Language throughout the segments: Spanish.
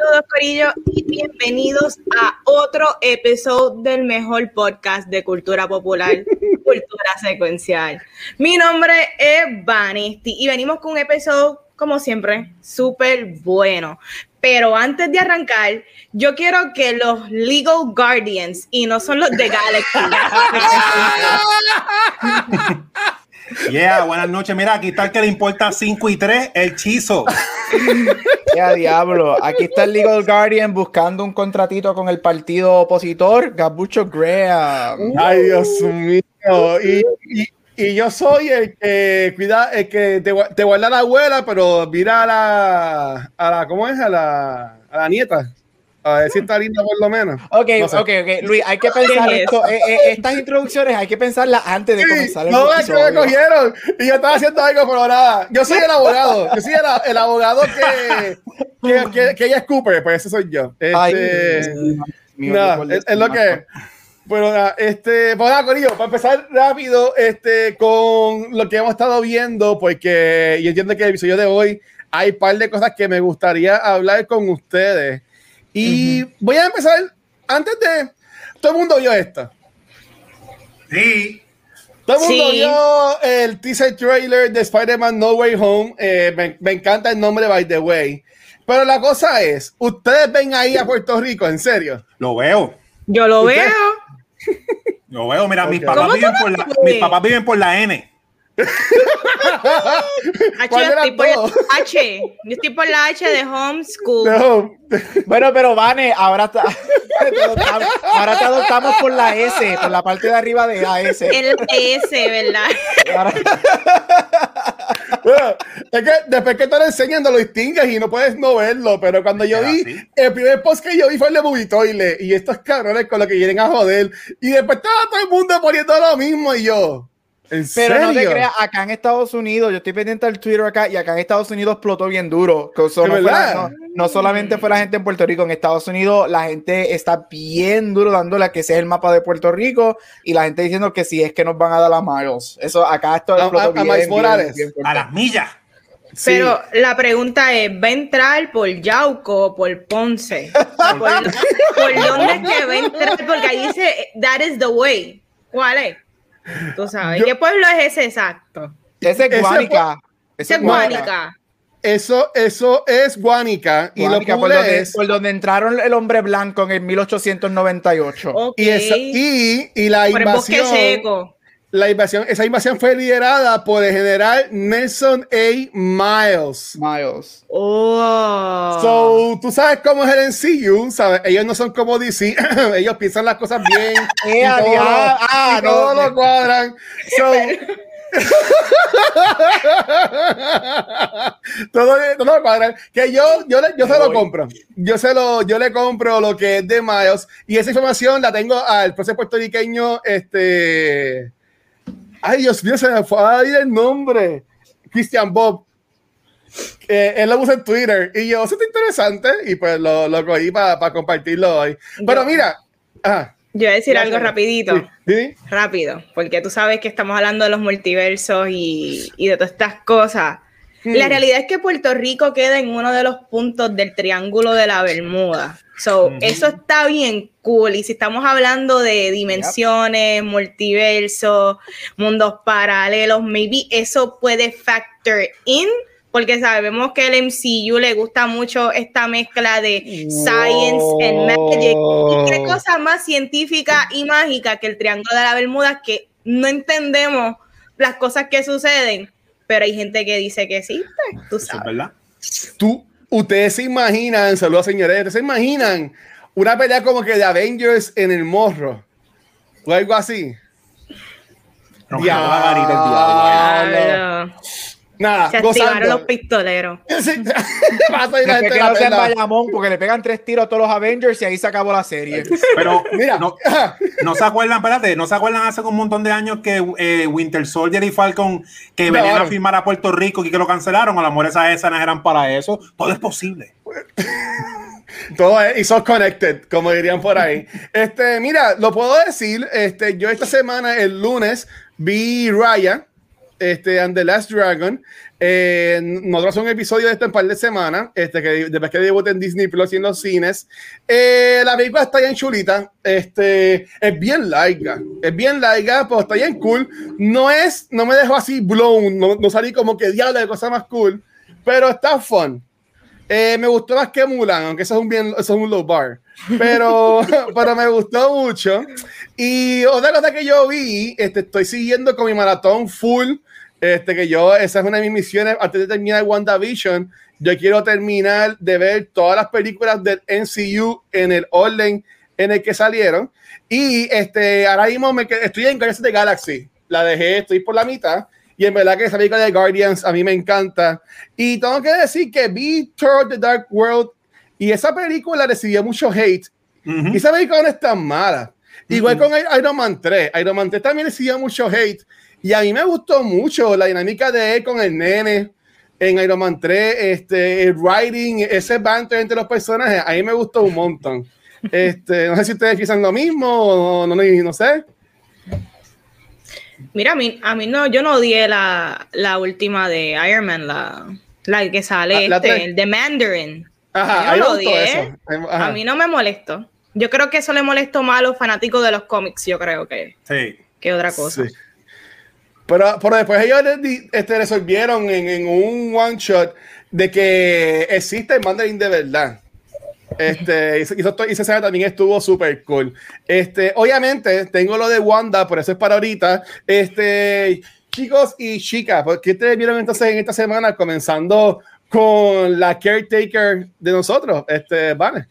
Saludos, Corillo, y bienvenidos a otro episodio del mejor podcast de cultura popular, Cultura Secuencial. Mi nombre es Vanesti y venimos con un episodio, como siempre, súper bueno. Pero antes de arrancar, yo quiero que los Legal Guardians, y no son los de Galaxy, Yeah, buenas noches. Mira, aquí está el que le importa 5 y 3, el chizo. Ya diablo, aquí está el Legal Guardian buscando un contratito con el partido opositor, Gabucho Graham. Ay, Dios mío. Y, y- y yo soy el que cuida, el que te, gua- te guarda la abuela, pero mira a la, a la ¿cómo es? A la, a la nieta. A ver si está linda por lo menos. Ok, No sé. ok, ok. Luis, hay que pensar ¿Qué es esto. eh, eh, estas introducciones hay que pensarlas antes de Sí, comenzar el no es que me cogieron y yo estaba haciendo algo, pero nada. Yo soy el abogado. Yo soy el, el abogado que, que, que, que ella escupe, pues ese soy yo. Este, Ay, por es, es lo que es. Bueno, nada, este, pues nada, Corillo, para empezar rápido este, con lo que hemos estado viendo, porque yo entiendo que el episodio de hoy hay un par de cosas que me gustaría hablar con ustedes. Y voy a empezar, antes de... Todo el mundo vio esto. Sí. Todo el mundo Sí. vio el teaser trailer de Spider-Man No Way Home. Eh, me, me encanta el nombre, by the way. Pero la cosa es, ustedes ven ahí a Puerto Rico, en serio. Lo veo. Yo lo ¿Usted? veo. Lo veo. Mira, mis papás ¿Cómo viven por la, mis papás viven por la N. H, ¿Cuál yo era estoy por la? H. Yo estoy por la H de homeschool. No. Bueno, pero Vane, ahora, te adoptamos, ahora te adoptamos por la S, por la parte de arriba de AS. El S, ¿verdad? Ahora- Bueno, es que después que te lo enseñan, lo distingues y no puedes no verlo. Pero cuando yo Era vi, así. el primer post que yo vi fue el de Movie Toilet, y estos cabrones con lo que vienen a joder. Y después estaba todo el mundo poniendo lo mismo y yo. ¿En Pero serio? no te creas, acá en Estados Unidos, yo estoy pendiente del Twitter acá, y acá en Estados Unidos explotó bien duro. Que eso ¿De no, fue verdad? la- no- no solamente fue la gente en Puerto Rico, en Estados Unidos la gente está bien duro dándole a que ese es el mapa de Puerto Rico, y la gente diciendo que si es que nos van a dar a Miles. Eso acá esto A- explotó a- a bien, Miles bien, Morales. bien fuerte. A las millas. Sí. Pero la pregunta es, ¿va a entrar por Yauco o por Ponce? ¿Por, por dónde es que va a entrar? Porque ahí dice, that is the way. ¿Cuál es? Tú sabes. Yo- ¿Qué pueblo es ese exacto? Ese es Ese Guánica. Ese es Guánica. Eso, eso es Guánica. Y lo por, cool donde, es- por donde entraron el hombre blanco en el 1898. Ok. y, esa- y, y la por el bosque invasión, seco. La invasión, esa invasión fue liderada por el general Nelson A. Miles. Miles. Oh. So, tú sabes cómo es el NCU, ¿sabes? Ellos no son como DC, ellos piensan las cosas bien. Eh, y todo, Ah, y todo no. lo cuadran. So, todo, todo lo cuadran. Que yo, yo, le- yo se lo compro. Yo se lo, yo le compro lo que es de Miles. Y esa información la tengo al proceso puertorriqueño, este. Ay, Dios mío, se me fue a ir el nombre. Christian Bob. Eh, él lo puso en Twitter y yo, eso está interesante y pues lo, lo cogí para compartirlo hoy. Pero Yo- mira, ah, Yo voy a decir algo rapidito. sí, sí. rápido, porque tú sabes que estamos hablando de los multiversos y, y de todas estas cosas. La Mm. realidad es que Puerto Rico queda en uno de los puntos del triángulo de la Bermuda. So, Ujú. Eso está bien cool. Y si estamos hablando de dimensiones, multiversos, mundos paralelos, maybe eso puede factor in, porque sabemos que el MCU le gusta mucho esta mezcla de science and magic. ¿Y qué cosa más científica y mágica que el Triángulo de la Bermuda que no entendemos las cosas que suceden, pero hay gente que dice que existe, tú Eso es sabes. verdad. Tú, ustedes se imaginan, saludos señores, ustedes se imaginan una pelea como que de Avengers en el morro o algo así. El diablo. Nada, Se activaron gozando. los pistoleros. Sí. Vas a ir la gente que en. Bayamón, porque le pegan tres tiros a todos los Avengers y ahí se acabó la serie. Pero Mira, no, no se acuerdan, espérate, no se acuerdan hace un montón de años que eh, Winter Soldier y Falcon que venían Claro. a filmar a Puerto Rico y que lo cancelaron, a lo mejor esas escenas eran para eso. Todo es posible. Todo es, it's all connected, como dirían por ahí. Este, mira, lo puedo decir, este, yo esta semana, el lunes, vi Raya, este, and the Last Dragon. Eh, nosotros un episodio de esto en par de semanas, este, que después que debuté en Disney Plus y en los cines. Eh, la película está bien chulita, este, es bien larga, es bien larga, pero está bien cool. No es, no me dejó así blown, no, no salí como que diablo de cosa más cool, pero está fun. Eh, me gustó más que Mulan, aunque eso es un, bien, eso es un low bar. Pero, pero me gustó mucho. Y otra cosa que yo vi, este, estoy siguiendo con mi maratón full. Este, que yo, esa es una de mis misiones antes de terminar WandaVision. Yo quiero terminar de ver todas las películas del MCU en el orden en el que salieron. Y este, ahora mismo me, qued- estoy en Guardians of the Galaxy. La dejé, estoy por la mitad. Y en verdad que esa película de Guardians a mí me encanta. Y tengo que decir que vi Thor The Dark World y esa película recibió mucho hate. Ujú. Y esa película no es tan mala. Igual con I- Iron Man 3. Iron Man 3 también recibió mucho hate. Y a mí me gustó mucho la dinámica de él con el nene en Iron Man 3. Este, el writing, ese banter entre los personajes, a mí me gustó un montón. Este, no sé si ustedes piensan lo mismo o no, no, no sé. Mira, a mí, a mí no, yo no odié la, la última de Iron Man, la, la que sale Ah, la este, el de Mandarin. Ajá, a Yo gustó odié. eso. Ajá. A mí no me molestó. Yo creo que eso le molestó más a los fanáticos de los cómics, yo creo que, Sí. que otra cosa. Sí. Pero, pero después ellos este, resolvieron en, en un one shot de que existe el Mandarin de verdad. Este, y, y escena también estuvo súper cool. Este, obviamente, tengo lo de Wanda, por eso es para ahorita. Este, chicos y chicas, ¿por ¿qué ustedes vieron entonces en esta semana? Comenzando con la caretaker de nosotros, este, Vane.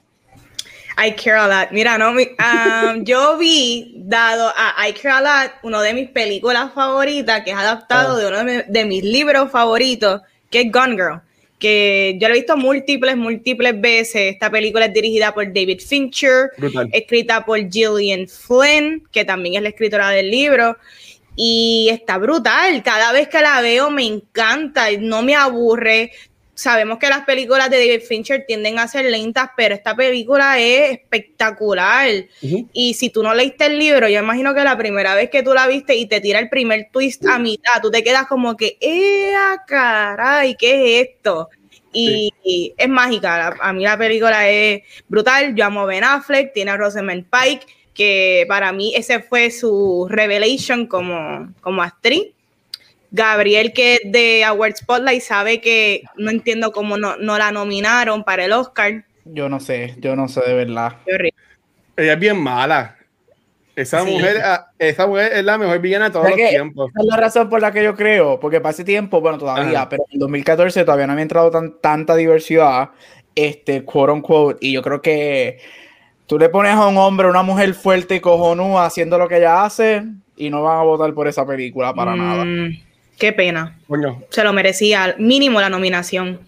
I Care a Lot. Mira, no, mi- um, yo vi, dado a I Care a Lot, una de mis películas favoritas, que es adaptado Ah. de uno de, mi- de mis libros favoritos, que es Gone Girl. Que yo lo he visto múltiples, múltiples veces. Esta película es dirigida por David Fincher, Brutal. escrita por Gillian Flynn, que también es la escritora del libro. Y está brutal. Cada vez que la veo me encanta, y no me aburre. Sabemos que las películas de David Fincher tienden a ser lentas, pero esta película es espectacular. Y si tú no leíste el libro, yo imagino que la primera vez que tú la viste y te tira el primer twist a mitad, tú te quedas como que, ¡eh, caray! ¿Qué es esto? Y, es mágica. A mí la película es brutal. Yo amo a Ben Affleck, tiene a Rosamund Pike, que para mí ese fue su revelation como, como actriz. Gabriel, que es de Award Spotlight, sabe que no entiendo cómo no, no la nominaron para el Oscar. Yo no sé, yo no sé de verdad. Ella es bien mala. Esa Sí. mujer, ah, esa mujer es la mejor villana de todos ¿Sabes los tiempos. Esa es la razón por la que yo creo, porque para ese tiempo, bueno, todavía, Ajá. pero en 2014 todavía no había entrado tan, tanta diversidad, este, quote unquote, y yo creo que tú le pones a un hombre, una mujer fuerte y cojonúa haciendo lo que ella hace, y no van a votar por esa película para nada. Qué pena. Coño, Se lo merecía, mínimo la nominación.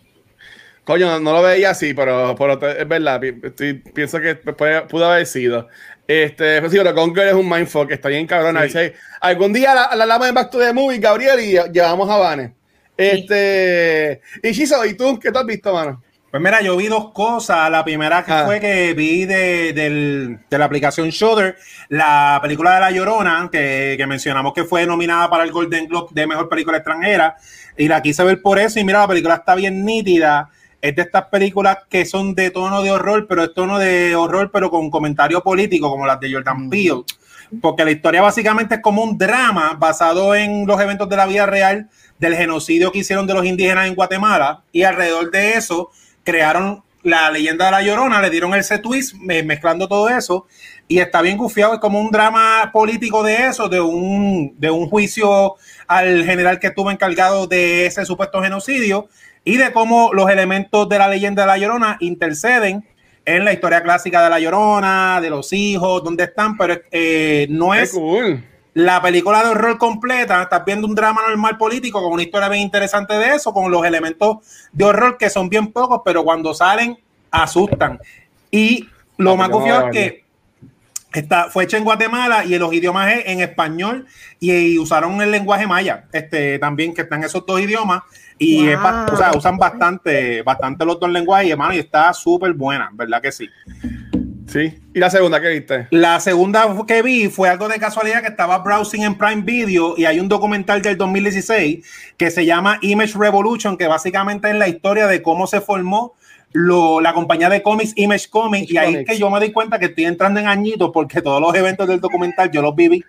coño, no, no lo veía así, pero, es verdad. pi- estoy- pienso que puede- pudo haber sido. Este, pues sí, pero Conquer es un mindfuck, está bien cabrón. A Sí. si algún día la, la hablamos de Back to the Movie, Gabriel, y llevamos a Vane. Este, y Chizo, ¿y tú qué te has visto, mano? Pues mira, yo vi dos cosas. La primera que Ah. fue que vi de, la aplicación Shudder, la película de La Llorona, que, que mencionamos que fue nominada para el Golden Globe de Mejor Película Extranjera, y la quise ver por eso, y mira, la película está bien nítida. Es de estas películas que son de tono de horror, pero es tono de horror, pero con comentario político, como las de Jordan Mm. Peele. Porque la historia básicamente es como un drama basado en los eventos de la vida real del genocidio que hicieron de los indígenas en Guatemala, y alrededor de eso crearon la leyenda de la Llorona, le dieron ese twist me- mezclando todo eso y está bien gufiado, es como un drama político de eso, de un, de un juicio al general que estuvo encargado de ese supuesto genocidio y de cómo los elementos de la leyenda de la Llorona interceden en la historia clásica de la Llorona, de los hijos, dónde están, pero eh, no Qué es cool. La película de horror completa, estás viendo un drama normal político con una historia bien interesante de eso, con los elementos de horror que son bien pocos, pero cuando salen asustan. Y lo Ah, más pues no confiado es que está, fue hecha en Guatemala y los idiomas es en español y, y usaron el lenguaje maya, este, también que están esos dos idiomas y es ba- Wow. o sea, usan bastante, bastante los dos lenguajes y hermano, y está súper buena, ¿verdad que sí? Sí. ¿Y la segunda que viste? La segunda que vi fue algo de casualidad que estaba browsing en Prime Video y hay un documental del 2016 que se llama Image Revolution, que básicamente es la historia de cómo se formó lo- la compañía de cómics Image Comics. Y ahí es que yo me di cuenta que estoy entrando en añitos porque todos los eventos del documental yo los viví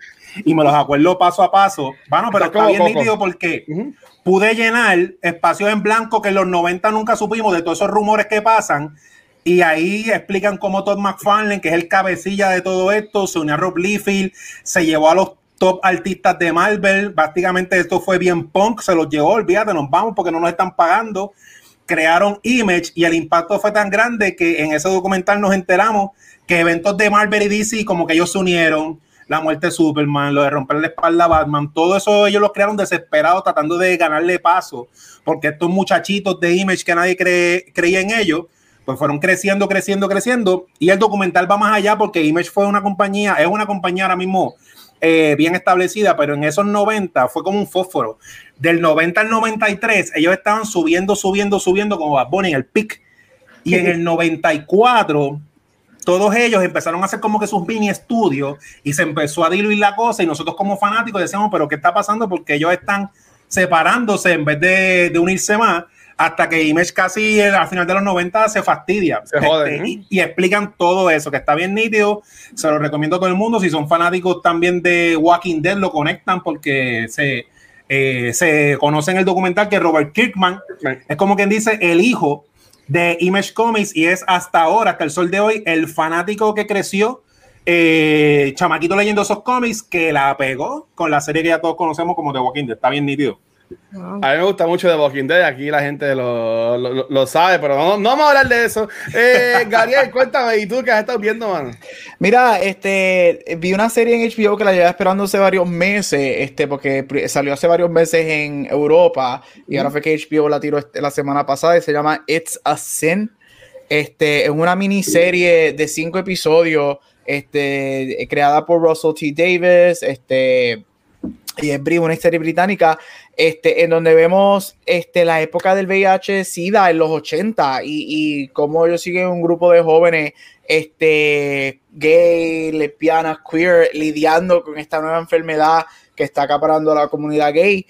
y me los acuerdo paso a paso. Bueno, pero Está bien nítido porque pude llenar espacios en blanco que en los 90 nunca supimos de todos esos rumores que pasan. Y ahí explican cómo Todd McFarlane, que es el cabecilla de todo esto, se unió a Rob Liefeld, se llevó a los top artistas de Marvel. Básicamente esto fue bien punk, se los llevó, olvídate, nos vamos porque no nos están pagando. Crearon Image y el impacto fue tan grande que en ese documental nos enteramos que eventos de Marvel y DC como que ellos se unieron. La muerte de Superman, lo de romper la espalda a Batman, todo eso ellos lo crearon desesperados tratando de ganarle paso, porque estos muchachitos de Image que nadie cree- creía en ellos, pues fueron creciendo, creciendo, creciendo. Y el documental va más allá porque Image fue una compañía, es una compañía ahora mismo eh, bien establecida, pero en esos 90 fue como un fósforo. Del 90 al 93, ellos estaban subiendo, subiendo, subiendo como Bad Bunny en el pic. Y en el 94, todos ellos empezaron a hacer como que sus mini estudios y se empezó a diluir la cosa. Y nosotros, como fanáticos, decíamos, pero ¿qué está pasando? Porque ellos están separándose en vez de, de unirse más. Hasta que Image casi eh, al final de los 90 se fastidia. Se joden, Este, ¿eh? y, y explican todo eso, que está bien nítido. Se lo recomiendo a todo el mundo. Si son fanáticos también de Walking Dead, lo conectan porque se, eh, se conoce en el documental que Robert Kirkman es como quien dice el hijo de Image Comics y es hasta ahora, hasta el sol de hoy, el fanático que creció, eh, chamaquito leyendo esos cómics, que la pegó con la serie que ya todos conocemos como The Walking Dead. Está bien nítido. A mí me gusta mucho The Walking Dead, aquí la gente lo, lo, lo sabe, pero no, no vamos a hablar de eso. Eh, Gabriel, cuéntame, ¿y tú qué has estado viendo, mano? Mira, este, vi una serie en HBO que la llevaba esperando hace varios meses, este, porque salió hace varios meses en Europa y ahora fue que HBO la tiró este- la semana pasada y se llama It's a Sin. Este, es una miniserie de cinco episodios, este, creada por Russell T. Davis, este, y es una serie británica, este, en donde vemos este, la época del VIH-Sida en los 80 y, y cómo ellos siguen un grupo de jóvenes este, gay, lesbianas, queer, lidiando con esta nueva enfermedad que está acaparando a la comunidad gay.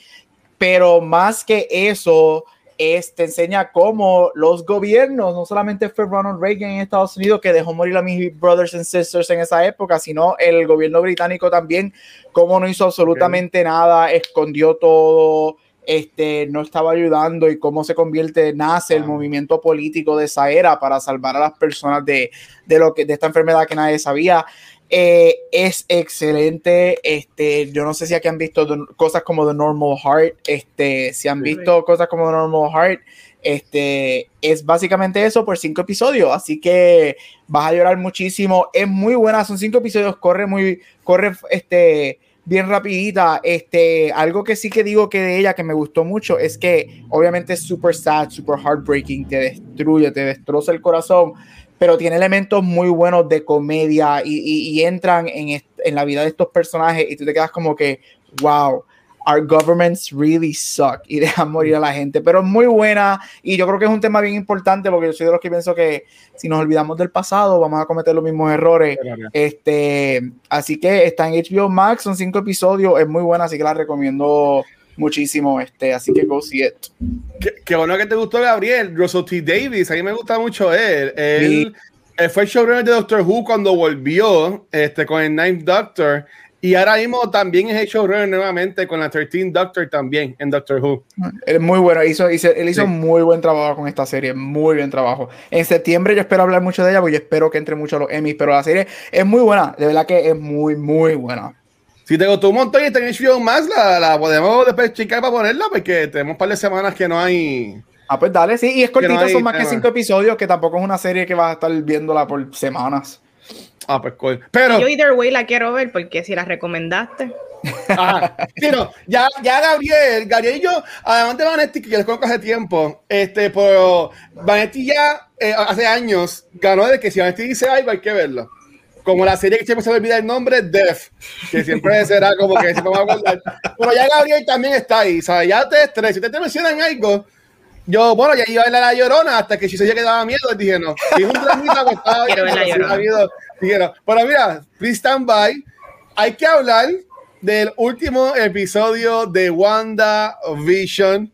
Pero más que eso, es, te enseña cómo los gobiernos, no solamente fue Ronald Reagan en Estados Unidos que dejó morir a mis brothers and sisters en esa época, sino el gobierno británico también, cómo no hizo absolutamente nada, escondió todo, este, no estaba ayudando y cómo se convierte, nace el Wow. movimiento político de esa era para salvar a las personas de, de, lo que, de esta enfermedad que nadie sabía. Eh, es excelente. Este, yo no sé si aquí han visto the- cosas como The Normal Heart. Este, si han visto cosas como The Normal Heart, este, es básicamente eso por cinco episodios. Así que vas a llorar muchísimo. Es muy buena, son cinco episodios, corre muy, corre este bien rapidita. Este, algo que sí que digo que de ella que me gustó mucho es que obviamente es super sad, super heartbreaking, te destruye, te destroza el corazón, pero tiene elementos muy buenos de comedia y, y- y entran en, en la vida de estos personajes y tú te quedas como que, wow, our governments really suck y dejan morir a la gente, pero es muy buena y yo creo que es un tema bien importante porque yo soy de los que pienso que si nos olvidamos del pasado vamos a cometer los mismos errores. Este, así que está en HBO Max, son cinco episodios, es muy buena, así que la recomiendo muchísimo. Este, así que go see it. Qué, qué bueno que te gustó, Gabriel. Russell T. Davis, a mí me gusta mucho él. Él, Sí. él fue showrunner de Doctor Who cuando volvió este, con el Ninth Doctor. Y ahora mismo también es el showrunner nuevamente con la 13 Doctor también en Doctor Who. Es muy bueno, hizo, hizo- él hizo Sí. muy buen trabajo con esta serie, muy buen trabajo. En septiembre yo espero hablar mucho de ella porque yo espero que entre mucho a los Emmys, pero la serie es muy buena, de verdad que es muy, muy buena. Si te gustó un montón y está en HBO más, la, la podemos después checar para ponerla porque tenemos un par de semanas que no hay. Ah, pues dale, sí, y es cortita, hay son más que cinco episodios, que tampoco es una serie que vas a estar viéndola por semanas. Ah, pues cool. Pero Yo either way la quiero ver porque si la recomendaste. Ajá. Sí, no, ya, ya Gabriel, Gabriel y yo, además de Vanetti, que yo les conozco hace tiempo, este, pero Vanetti ya eh, hace años ganó de que si Vanetti dice algo hay que verlo. Como la serie que siempre se me olvida el nombre, Def, que siempre será como que va a acordar. Pero ya Gabriel también está ahí, ¿sabes? Ya te tres, si te, te mencionan algo, yo, bueno, ya iba a ver la llorona hasta que si se que daba miedo, dije no. Y es un dramita que estaba habido- dije, no. Pero mira, please stand by. Hay que hablar del último episodio de Wanda Vision.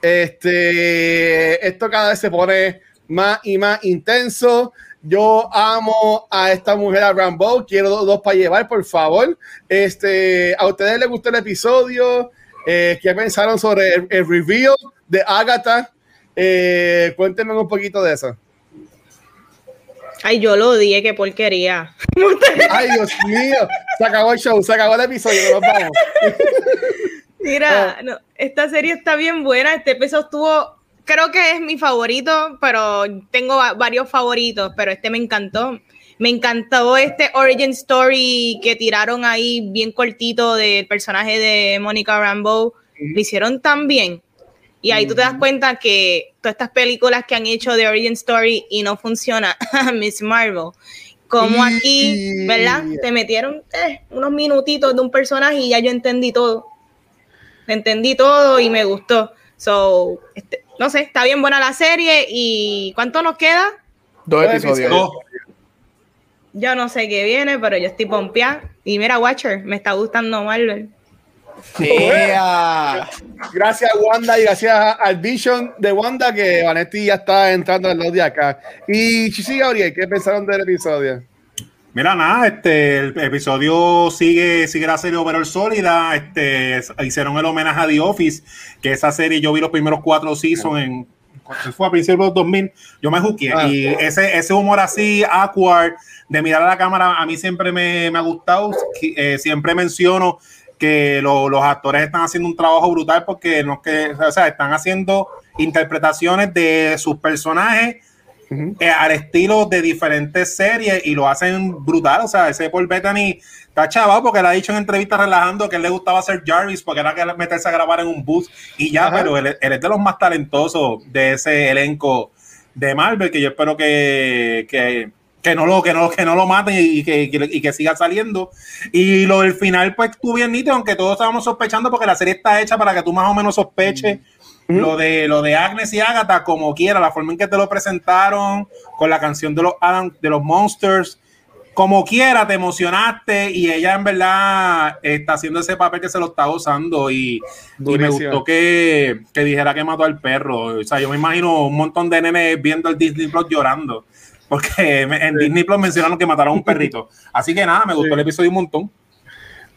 Este, esto cada vez se pone más y más intenso. Yo amo a esta mujer, a Rambo. Quiero dos, dos para llevar, por favor. Este, ¿A ustedes les gustó el episodio? Eh, ¿Qué pensaron sobre el, el reveal de Agatha? Eh, cuéntenme un poquito de eso. Ay, yo lo odié, qué porquería. Ay, Dios mío. Se acabó el show, se acabó el episodio. Nos vamos. Mira, no, esta serie está bien buena. Este episodio estuvo, creo que es mi favorito, pero tengo va- varios favoritos, pero este me encantó. Me encantó este origin story que tiraron ahí bien cortito del personaje de Mónica Rambeau. Lo hicieron tan bien. Y ahí tú te das cuenta que todas estas películas que han hecho de origin story y no funciona, Miss Marvel. Como aquí, ¿verdad? Te metieron eh, unos minutitos de un personaje y ya yo entendí todo entendí todo y me gustó. So, este, no sé, está bien buena la serie y ¿cuánto nos queda? Dos episodios. Dos. Yo no sé qué viene, pero yo estoy pompeada. Y mira, Watcher, me está gustando Marvel. Yeah. Gracias, Wanda, y gracias al Vision de Wanda, que Vanetti ya está entrando al lado de acá. Y Chichi Gabriel, ¿qué pensaron del episodio? Mira, nada, este, el episodio sigue, sigue la serie overall sólida. Este, hicieron el homenaje a The Office, que esa serie yo vi los primeros cuatro seasons en. ¿cuánto Fue a principios de los 2000, yo me juzgué. Ah. Y ese, ese humor así, awkward, de mirar a la cámara, a mí siempre me, me ha gustado. Eh, siempre menciono que lo- los actores están haciendo un trabajo brutal porque no es que, o sea, están haciendo interpretaciones de sus personajes eh, al estilo de diferentes series y lo hacen brutal. O sea, ese Paul Bettany está chavado porque él ha dicho en entrevistas relajando que él le gustaba hacer Jarvis porque era que meterse a grabar en un bus y ya, Ajá. pero él, él es de los más talentosos de ese elenco de Marvel que yo espero que, que, que no lo que no que no lo maten y que, y que siga saliendo y lo del final pues estuvo bien nítido aunque todos estábamos sospechando porque la serie está hecha para que tú más o menos sospeches lo de lo de Agnes y Agatha como quiera la forma en que te lo presentaron con la canción de los Adam, de los Monsters como quiera te emocionaste y ella en verdad está haciendo ese papel que se lo está usando y, y me gustó que, que dijera que mató al perro. O sea, yo me imagino un montón de nenes viendo el Disney Plus llorando. Porque en Disney Plus mencionaron que mataron a un perrito. Así que nada, me gustó Sí. el episodio un montón.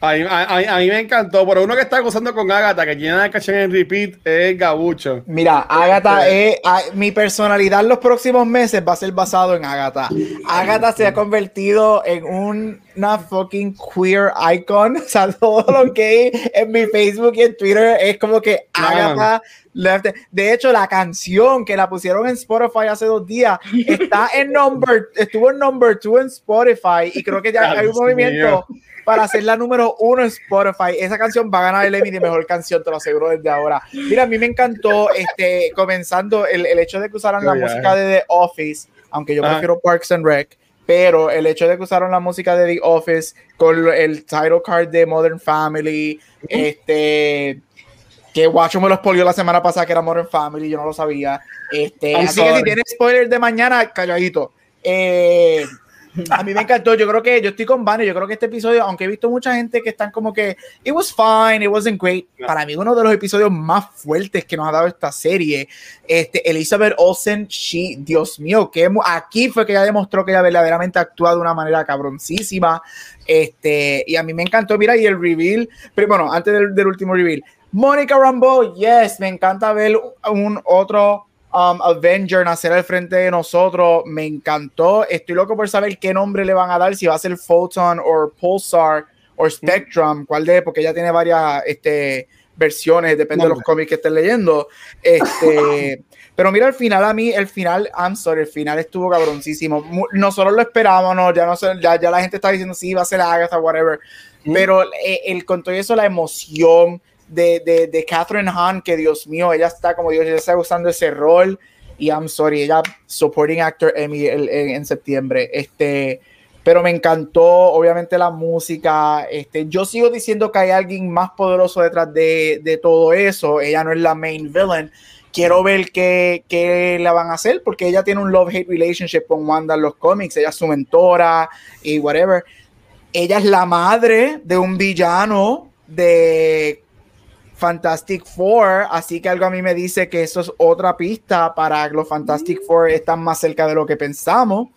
A mí, a- a- mí me encantó, pero uno que está gozando con Agatha, que tiene la canción en repeat, es Gabucho. Mira, Agatha es. a- mi personalidad en los próximos meses va a ser basado en Agatha. Agatha se ha convertido en un- una fucking queer icon. O sea, todo lo que hay en mi Facebook y en Twitter es como que Agatha. left- De hecho, la canción que la pusieron en Spotify hace dos días está en number, estuvo en number two en Spotify y creo que ya hay un movimiento mío. Para hacer la número uno en Spotify. Esa canción va a ganar el Emmy de mejor canción, te lo aseguro desde ahora. Mira, a mí me encantó, este, comenzando el, el hecho de que usaran la yeah. música de The Office, aunque yo Ajá. prefiero Parks and Rec, pero el hecho de que usaron la música de The Office con el title card de Modern Family, este que Guacho me lo spoileó la semana pasada que era Modern Family, yo no lo sabía. Este, I'm así que si tienes spoiler de mañana, calladito. Eh, a mí me encantó. Yo creo que yo estoy con Vane. Yo creo que este episodio, aunque he visto mucha gente que están como que it was fine, it wasn't great. Para mí, uno de los episodios más fuertes que nos ha dado esta serie. Este, Elizabeth Olsen, she, Dios mío, que aquí fue que ella demostró que ella verdaderamente actúa de una manera cabroncísima. Este, y a mí me encantó. Mira, y el reveal, pero bueno, antes del, del último reveal, Mónica Rambeau, yes, me encanta ver un otro um, Avenger nacer al frente de nosotros. Me encantó. Estoy loco por saber qué nombre le van a dar, si va a ser Photon o Pulsar o Spectrum, cuál de, porque ella tiene varias este, versiones, depende de los cómics que estés leyendo. Este, pero mira, al final a mí, el final, I'm sorry, el final estuvo cabroncísimo. Nosotros lo esperábamos, ya, no ya, ya la gente está diciendo sí, va a ser Agatha, whatever. pero eh, el con todo eso, la emoción de, de, Catherine Hahn, que Dios mío, ella está como Dios, ella está usando ese rol y I'm sorry, ella supporting actor Emmy en, en septiembre. Este, pero me encantó, obviamente, la música. Este, yo sigo diciendo que hay alguien más poderoso detrás de, de todo eso. Ella no es la main villain. Quiero ver qué, qué la van a hacer, porque ella tiene un love-hate relationship con Wanda en los cómics. Ella es su mentora y whatever. Ella es la madre de un villano de Fantastic Four, así que algo a mí me dice que eso es otra pista para los Fantastic Four están más cerca de lo que pensamos.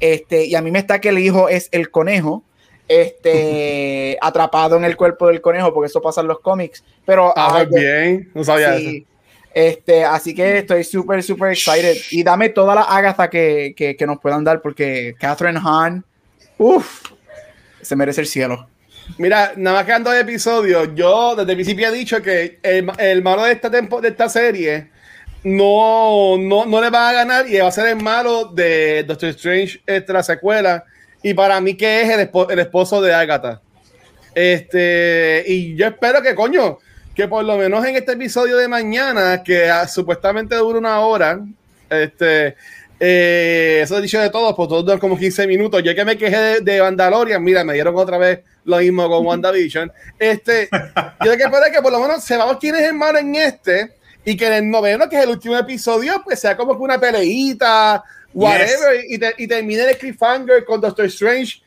Este, y a mí me está que el hijo es el conejo, este, atrapado en el cuerpo del conejo, porque eso pasa en los cómics. Pero ah, bien, no sabía eso. Este, así que estoy súper, súper excited. Y dame toda la Agatha que, que, que, nos puedan dar, porque Catherine Hahn, uff, se merece el cielo. Mira, nada más quedando de episodios, yo desde el principio he dicho que el, el malo de esta, tempo, de esta serie no, no, no le va a ganar y va a ser el malo de Doctor Strange, esta la secuela. Y para mí que es el, esposo, el esposo de Agatha. Este, y yo espero que, coño, que por lo menos en este episodio de mañana, que supuestamente dura una hora, este, eh, eso he dicho de todos, pues todos como 15 minutos. Yo que me quejé de, de Mandalorian, mira, me dieron otra vez lo mismo con WandaVision. Este, yo que espero que por lo menos sepamos quién es el malo en este y que en el noveno, que es el último episodio, pues sea como que una peleita, whatever, yes. y, te, y, termine el cliffhanger con Doctor Strange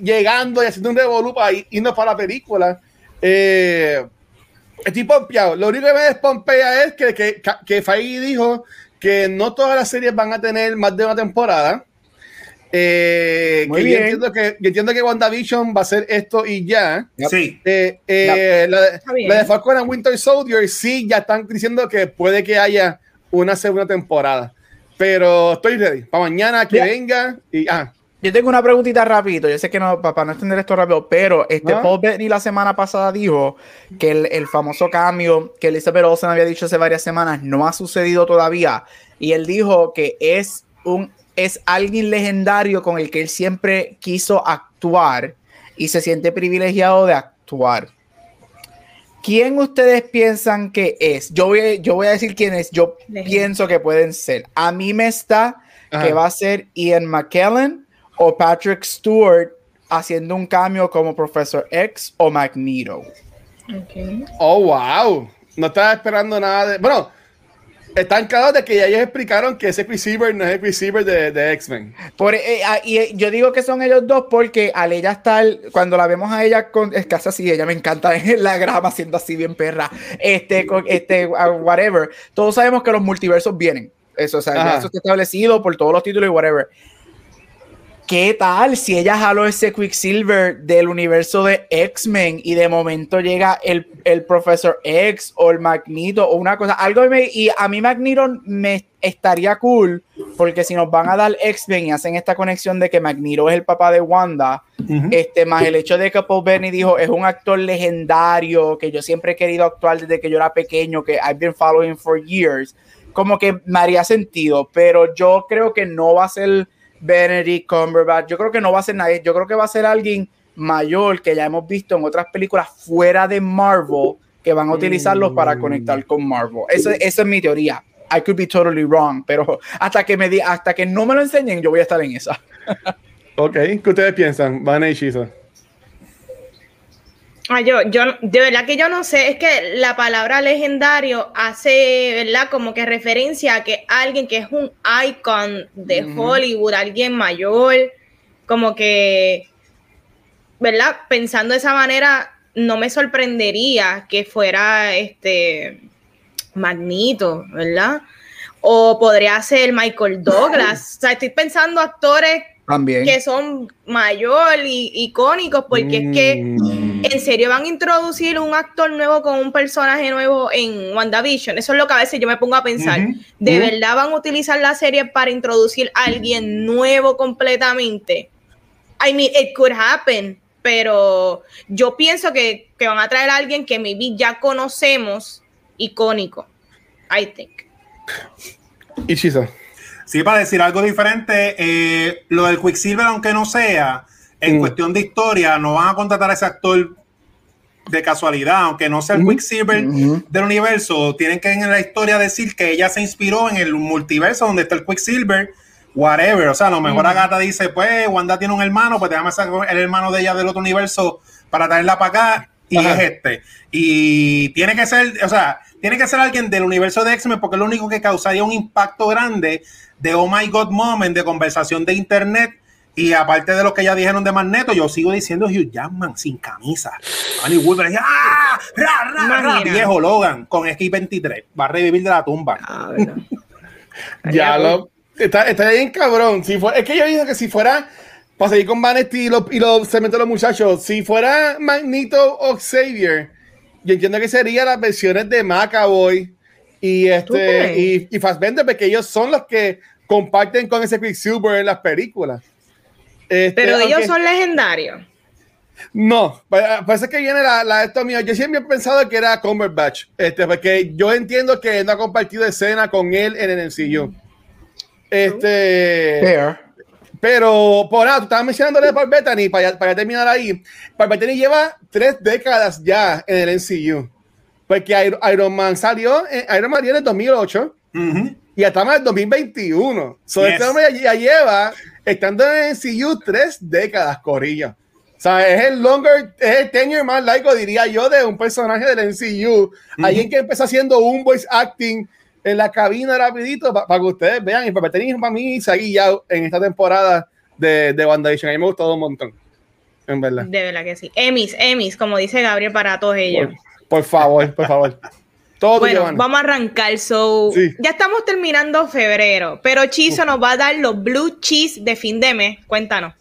llegando y haciendo un revolú para irnos para la película. Eh, estoy pompeado. Lo único que me despompea es que, que, que Feige dijo que no todas las series van a tener más de una temporada. Eh, Muy que bien. Yo entiendo que, yo entiendo que WandaVision va a ser esto y ya. Sí. Eh, eh, la, de, la, de Falcon and Winter Soldier, sí, ya están diciendo que puede que haya una segunda temporada. Pero estoy ready. Para mañana que yeah. venga. Y, ah. Yo tengo una preguntita rapidito. Yo sé que no, para no extender esto rápido, pero este ¿Ah? Paul Bettany la semana pasada dijo que el, el, famoso cambio que Elizabeth Olsen había dicho hace varias semanas no ha sucedido todavía. Y él dijo que es un es alguien legendario con el que él siempre quiso actuar y se siente privilegiado de actuar. ¿Quién ustedes piensan que es? Yo voy, yo voy a decir quién es. Yo pienso que pueden ser. A mí me está Ajá. que va a ser Ian McKellen o Patrick Stewart haciendo un cambio como Professor X o Magneto. Okay. Oh, wow. No estaba esperando nada de. Bueno, están claros de que ya ellos explicaron que ese receiver no es el receiver de, de X-Men. Eh, y eh, yo digo que son ellos dos porque al ella estar, cuando la vemos a ella con, es casi así, ella me encanta en la grama siendo así bien perra, este, con, este, uh, whatever. Todos sabemos que los multiversos vienen. Eso, o sea, eso está establecido por todos los títulos y whatever. ¿Qué tal si ella jaló ese Quicksilver del universo de X-Men y de momento llega el, el Profesor X o el Magneto o una cosa? Algo me, y a mí Magneto me estaría cool porque si nos van a dar X-Men y hacen esta conexión de que Magneto es el papá de Wanda, uh -huh. este, más el hecho de que Paul Bettany dijo es un actor legendario que yo siempre he querido actuar desde que yo era pequeño, que I've been following for years, como que me haría sentido, pero yo creo que no va a ser Benedict Cumberbatch. Yo creo que no va a ser nadie. Yo creo que va a ser alguien mayor que ya hemos visto en otras películas fuera de Marvel que van a utilizarlos mm. para conectar con Marvel. Eso, esa es mi teoría. I could be totally wrong, pero hasta que me di, hasta que no me lo enseñen, yo voy a estar en esa. ok, ¿qué ustedes piensan? Van a Shiza. Ah, yo, yo, de verdad que yo no sé, es que la palabra legendario hace, ¿verdad? Como que referencia a que alguien que es un icon de uh -huh. Hollywood, alguien mayor, como que, ¿verdad? Pensando de esa manera, no me sorprendería que fuera este Magnito, ¿verdad? O podría ser Michael Douglas. o sea, estoy pensando actores también. Que son mayor y icónicos, porque mm. es que en serio van a introducir un actor nuevo con un personaje nuevo en WandaVision. Eso es lo que a veces yo me pongo a pensar. ¿De verdad van a utilizar la serie para introducir a alguien nuevo completamente? I mean, it could happen, pero yo pienso que, que van a traer a alguien que maybe ya conocemos icónico. I think. Y Shiza. Sí, para decir algo diferente, eh, lo del Quicksilver, aunque no sea, en mm. cuestión de historia, no van a contratar a ese actor de casualidad, aunque no sea el Quicksilver del universo, tienen que en la historia decir que ella se inspiró en el multiverso donde está el Quicksilver, whatever. O sea, a lo mejor Agatha dice, pues Wanda tiene un hermano, pues déjame sacar el hermano de ella del otro universo para traerla para acá y es este. Y tiene que ser, o sea, tiene que ser alguien del universo de X-Men porque es lo único que causaría un impacto grande de Oh My God Moment, de conversación de internet y aparte de lo que ya dijeron de Magneto, yo sigo diciendo Hugh Jackman sin camisa. Annie Wolverine, ¡ah! Viejo Logan con X23. Va a revivir de la tumba. Ah, ya lo. Está, está, bien cabrón. Si fue, es que yo dije que si fuera. Para seguir con Vanity y los, y los segmentos de los muchachos. Si fuera Magneto o Xavier, yo entiendo que serían las versiones de Macaboy y este y, y Fassbender, porque ellos son los que comparten con ese Quicksilver en las películas. Este, Pero ellos son legendarios. No, parece que viene la, la esto mío. Yo siempre he pensado que era Cumberbatch, este, porque yo entiendo que no ha compartido escena con él en el MCU. Este. Pero, por nada, tú estabas mencionando de Paul Bettany, para, para terminar ahí. Paul Bettany lleva tres décadas ya en el MCU. Porque Iron Man salió, en, Iron Man en el 2008 y hasta estamos en el 2021. So, Este hombre ya lleva estando en el MCU tres décadas, Corillo. O sea, es el longer, es el tenure más largo, diría yo, de un personaje del MCU. Alguien que empezó haciendo un voice acting en la cabina rapidito para que ustedes vean. Y para para mí seguí ya en esta temporada de, de WandaVision. A mí me gustó un montón. En verdad. De verdad que sí. Emis, Emis, como dice Gabriel para todos ellos. Por, favor, por favor. Todo bueno, vamos a arrancar. So, ya estamos terminando febrero, pero Chizo nos va a dar los blue cheese de fin de mes. Cuéntanos.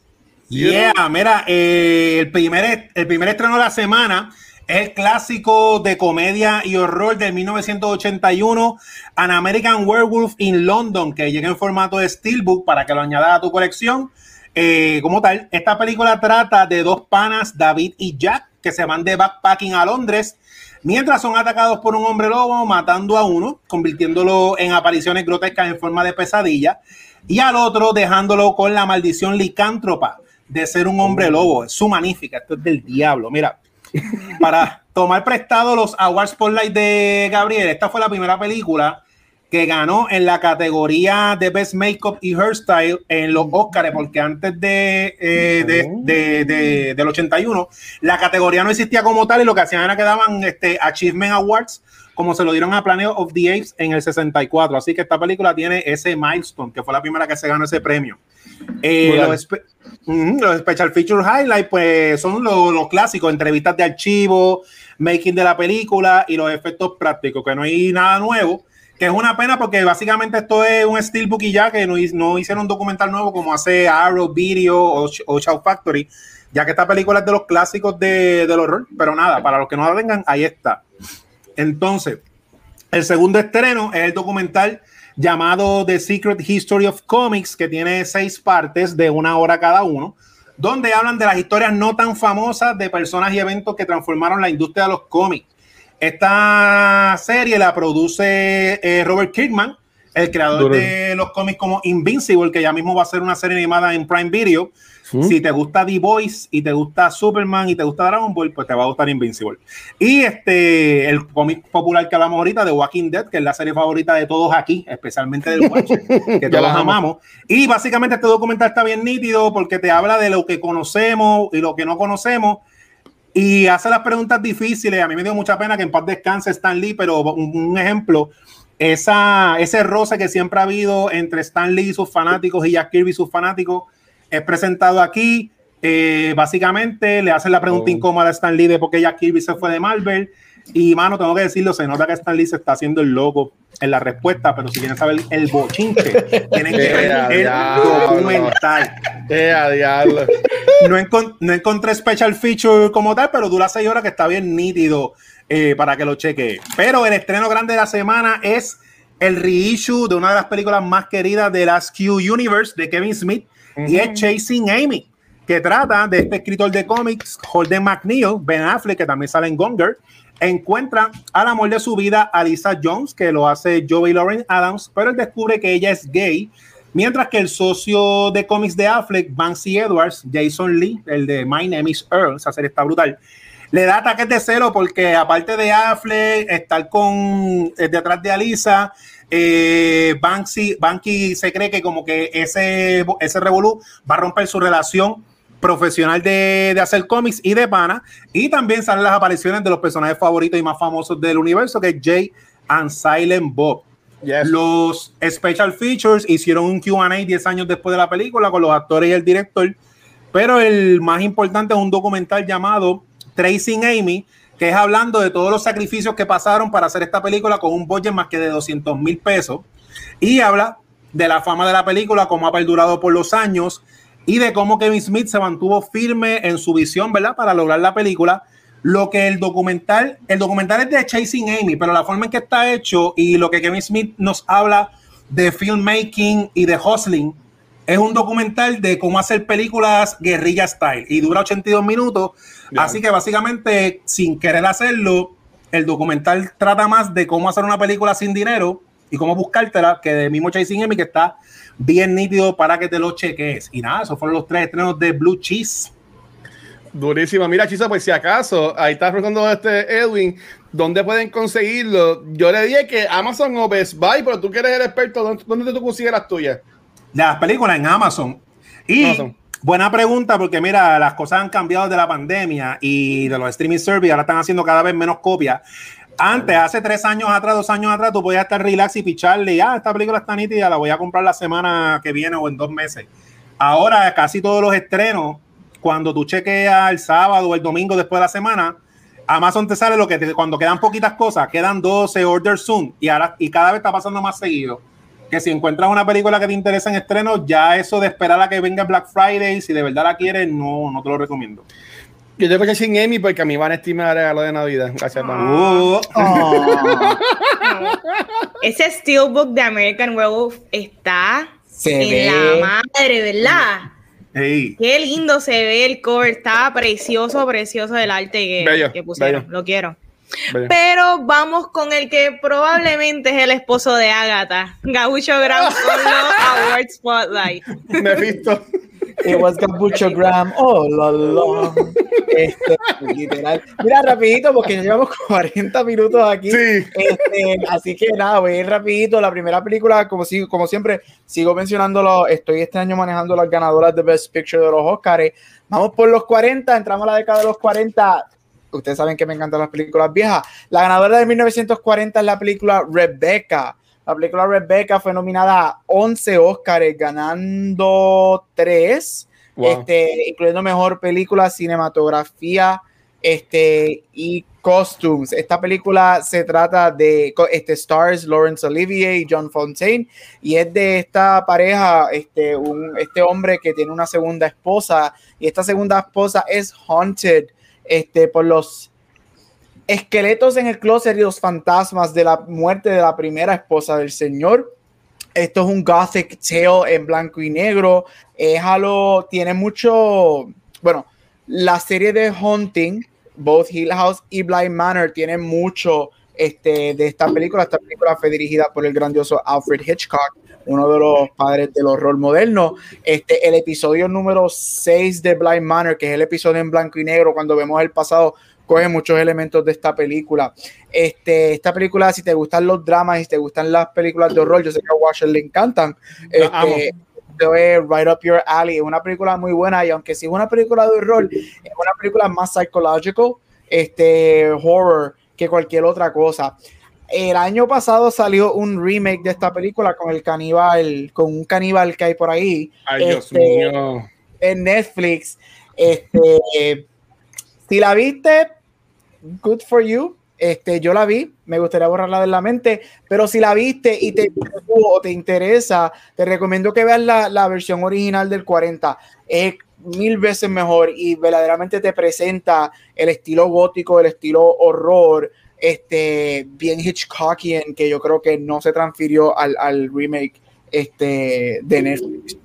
Yeah, mira, eh, el, primer, el primer estreno de la semana es el clásico de comedia y horror de 1981, An American Werewolf in London, que llega en formato de Steelbook para que lo añadas a tu colección. Eh, como tal, esta película trata de dos panas, David y Jack, que se van de backpacking a Londres mientras son atacados por un hombre lobo, matando a uno, convirtiéndolo en apariciones grotescas en forma de pesadilla, y al otro dejándolo con la maldición licántropa de ser un hombre lobo. Es su magnífica, esto es del diablo. Mira, para tomar prestado los Awards Spotlight de Gabriel, esta fue la primera película que ganó en la categoría de Best Makeup y Hairstyle en los Oscars, porque antes de, eh, de, del 81 la categoría no existía como tal y lo que hacían era que daban este, Achievement Awards como se lo dieron a Planet of the Apes en el 64. Así que esta película tiene ese milestone, que fue la primera que se ganó ese premio. Eh, los, Special Feature Highlights, pues son los, clásicos, entrevistas de archivo, making de la película y los efectos prácticos, que no hay nada nuevo es una pena porque básicamente esto es un steelbook y ya que no, no hicieron un documental nuevo como hace Arrow Video o, o Shout Factory, ya que esta película es de los clásicos de, del horror, pero nada, para los que no la tengan, ahí está. Entonces, el segundo estreno es el documental llamado The Secret History of Comics, que tiene seis partes de una hora cada uno, donde hablan de las historias no tan famosas de personas y eventos que transformaron la industria de los cómics. Esta serie la produce eh, Robert Kirkman, el creador de los cómics como Invincible, que ya mismo va a ser una serie animada en Prime Video. Si te gusta The Voice y te gusta Superman y te gusta Dragon Ball, pues te va a gustar Invincible. Y este, el cómic popular que hablamos ahorita, de Walking Dead, que es la serie favorita de todos aquí, especialmente del Watch, que todos amamos. Y básicamente este documental está bien nítido porque te habla de lo que conocemos y lo que no conocemos y hace las preguntas difíciles. A mí me dio mucha pena que en paz descanse Stan Lee, pero un, ejemplo, esa, ese roce que siempre ha habido entre Stan Lee y sus fanáticos y Jack Kirby y sus fanáticos es presentado aquí. Eh, básicamente le hacen la pregunta oh. incómoda a Stan Lee de por qué Jack Kirby se fue de Marvel. Y mano, tengo que decirlo, se nota que Stan Lee se está haciendo el loco en la respuesta, pero si quieren saber el bochinche, tienen que ver el documental. No, no, encontré special feature como tal, pero dura seis horas que está bien nítido eh, para que lo cheque. Pero el estreno grande de la semana es el reissue de una de las películas más queridas de las Q Universe de Kevin Smith y es Chasing Amy que trata de este escritor de cómics, Holden McNeil, Ben Affleck, que también sale en Gonger, encuentra al amor de su vida a Lisa Jones, que lo hace Joey Lauren Adams, pero él descubre que ella es gay, mientras que el socio de cómics de Affleck, Banksy Edwards, Jason Lee, el de My Name is Earl, esa serie está brutal, le da ataques de celo porque aparte de Affleck, estar con eh, detrás de Alisa, eh, Banksy, Banky se cree que como que ese, ese revolú va a romper su relación profesional de, de, hacer cómics y de pana. Y también salen las apariciones de los personajes favoritos y más famosos del universo, que es Jay and Silent Bob. Yes. Los special features hicieron un QA 10 años después de la película con los actores y el director. Pero el más importante es un documental llamado Tracing Amy, que es hablando de todos los sacrificios que pasaron para hacer esta película con un budget más que de 200 mil pesos. Y habla de la fama de la película, cómo ha perdurado por los años y de cómo Kevin Smith se mantuvo firme en su visión, ¿verdad? Para lograr la película. Lo que el documental, el documental es de Chasing Amy, pero la forma en que está hecho y lo que Kevin Smith nos habla de filmmaking y de hustling es un documental de cómo hacer películas guerrilla style y dura 82 minutos. Bien. Así que básicamente, sin querer hacerlo, el documental trata más de cómo hacer una película sin dinero y cómo buscártela que de mismo Chasing Amy, que está bien nítido para que te lo cheques. Y nada, esos fueron los tres estrenos de Blue Cheese. Durísimo. Mira, Chisa, pues si acaso, ahí está preguntando este Edwin, ¿dónde pueden conseguirlo? Yo le dije que Amazon o Best Buy, pero tú que eres el experto, ¿dónde, dónde tú consigues las tuyas? Las películas en Amazon. Y Amazon. buena pregunta, porque mira, las cosas han cambiado de la pandemia y de los streaming service, ahora están haciendo cada vez menos copias. Antes, hace tres años atrás, dos años atrás, tú podías estar relax y picharle, ah, esta película está nítida, la voy a comprar la semana que viene o en dos meses. Ahora, casi todos los estrenos, cuando tú chequeas el sábado o el domingo después de la semana, Amazon te sale lo que cuando quedan poquitas cosas, quedan 12 order soon, y ahora y cada vez está pasando más seguido. Que si encuentras una película que te interesa en estreno, ya eso de esperar a que venga Black Friday, si de verdad la quieres, no, no te lo recomiendo. Yo tengo que sin Amy porque a mí van a estimar el regalo de Navidad. Gracias, Oh, Ese Steelbook de American Werewolf está se en ve. la madre, ¿verdad? hey. Qué lindo se ve el cover, está precioso, precioso el arte que, Bello, que pusieron, bello. lo quiero. Bello. Pero vamos con el que probablemente es el esposo de Agatha, Gaucho los Award Spotlight. Mephisto. It was Gabucho Graham all along. Este, literal. Mira, rapidito, porque ya llevamos 40 minutos aquí. Sí. Este, así que nada, voy a ir rapidito. La primera película, como, sigo, como siempre, sigo mencionándolo. Estoy este año manejando las ganadoras de Best Picture de los Oscars. Vamos por los 40, entramos a la década de los 40. Ustedes saben que me encantan las películas viejas. La ganadora de 1940 es la película Rebecca. La película Rebecca fue nominada a 11 Oscars, ganando 3, Este, incluyendo mejor película, cinematografía este, y costumes. Esta película se trata de este, stars Laurence Olivier y John Fontaine y es de esta pareja, este, un, este hombre que tiene una segunda esposa y esta segunda esposa es haunted este, por los esqueletos en el closet y los fantasmas de la muerte de la primera esposa del señor. Esto es un gothic tale en blanco y negro. Es algo, tiene mucho, bueno, la serie de Haunting, both Hill House y Blind Manor, tienen mucho este, de esta película. Esta película fue dirigida por el grandioso Alfred Hitchcock, uno de los padres del horror moderno. Este, el episodio número 6 de Blind Manor, que es el episodio en blanco y negro, cuando vemos el pasado, coge muchos elementos de esta película. Este, esta película, si te gustan los dramas y si te gustan las películas de horror, yo sé que a Washer le encantan. Amo. Este, es Right Up Your Alley, es una película muy buena y aunque sí es una película de horror, es una película más psychological, este, horror que cualquier otra cosa. El año pasado salió un remake de esta película con el caníbal, con un caníbal que hay por ahí Ay, Dios Este, mío. en Netflix. Este, si la viste, good for you. Este, yo la vi, me gustaría borrarla de la mente, pero si la viste y te, o te interesa, te recomiendo que veas la, la versión original del 40. Es mil veces mejor y verdaderamente te presenta el estilo gótico, el estilo horror, este, bien Hitchcockian, que yo creo que no se transfirió al, al remake este, de Netflix.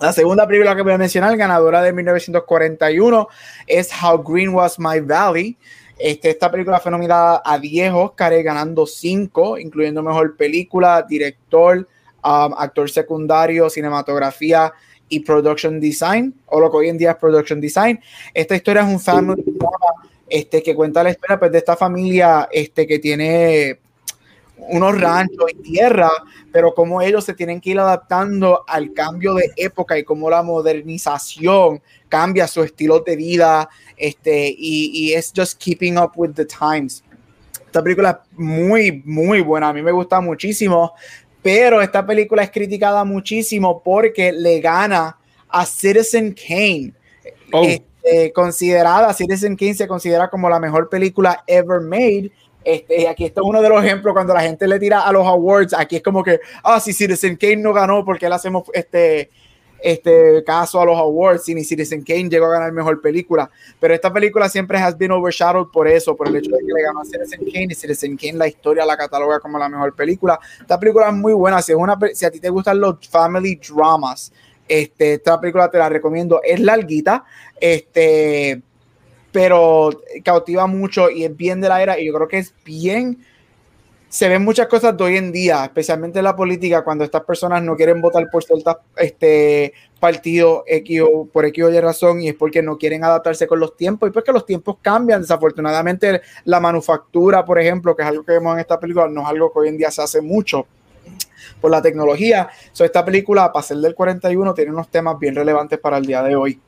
La segunda película que voy a mencionar, ganadora de 1941, es How Green Was My Valley. Este, esta película fue nominada a 10 Oscars, ganando 5, incluyendo mejor película, director, um, actor secundario, cinematografía y production design, o lo que hoy en día es production design. Esta historia es un family este, que cuenta la historia pues, de esta familia este, que tiene unos ranchos y tierra, pero cómo ellos se tienen que ir adaptando al cambio de época y cómo la modernización cambia su estilo de vida este, y, es just keeping up with the times. Esta película es muy, muy buena, a mí me gusta muchísimo, pero esta película es criticada muchísimo porque le gana a Citizen Kane. Oh. Este, considerada, Citizen Kane se considera como la mejor película ever made este, aquí está uno de los ejemplos cuando la gente le tira a los awards. Aquí es como que, ah, si Citizen Kane no ganó, porque le hacemos este, este caso a los awards? Si ni Citizen Kane llegó a ganar mejor película. Pero esta película siempre has been overshadowed por eso, por el hecho de que le ganó a Citizen Kane y Citizen Kane la historia la cataloga como la mejor película. Esta película es muy buena. Si, es una, si a ti te gustan los family dramas, este, esta película te la recomiendo. Es larguita. Este pero cautiva mucho y es bien de la era y yo creo que es bien se ven muchas cosas de hoy en día, especialmente en la política, cuando estas personas no quieren votar por ciertos este, partidos X o por X o Y razón, y es porque no quieren adaptarse con los tiempos, y porque los tiempos cambian. Desafortunadamente, la manufactura, por ejemplo, que es algo que vemos en esta película, no es algo que hoy en día se hace mucho por la tecnología. So, esta película, para ser del 41, tiene unos temas bien relevantes para el día de hoy.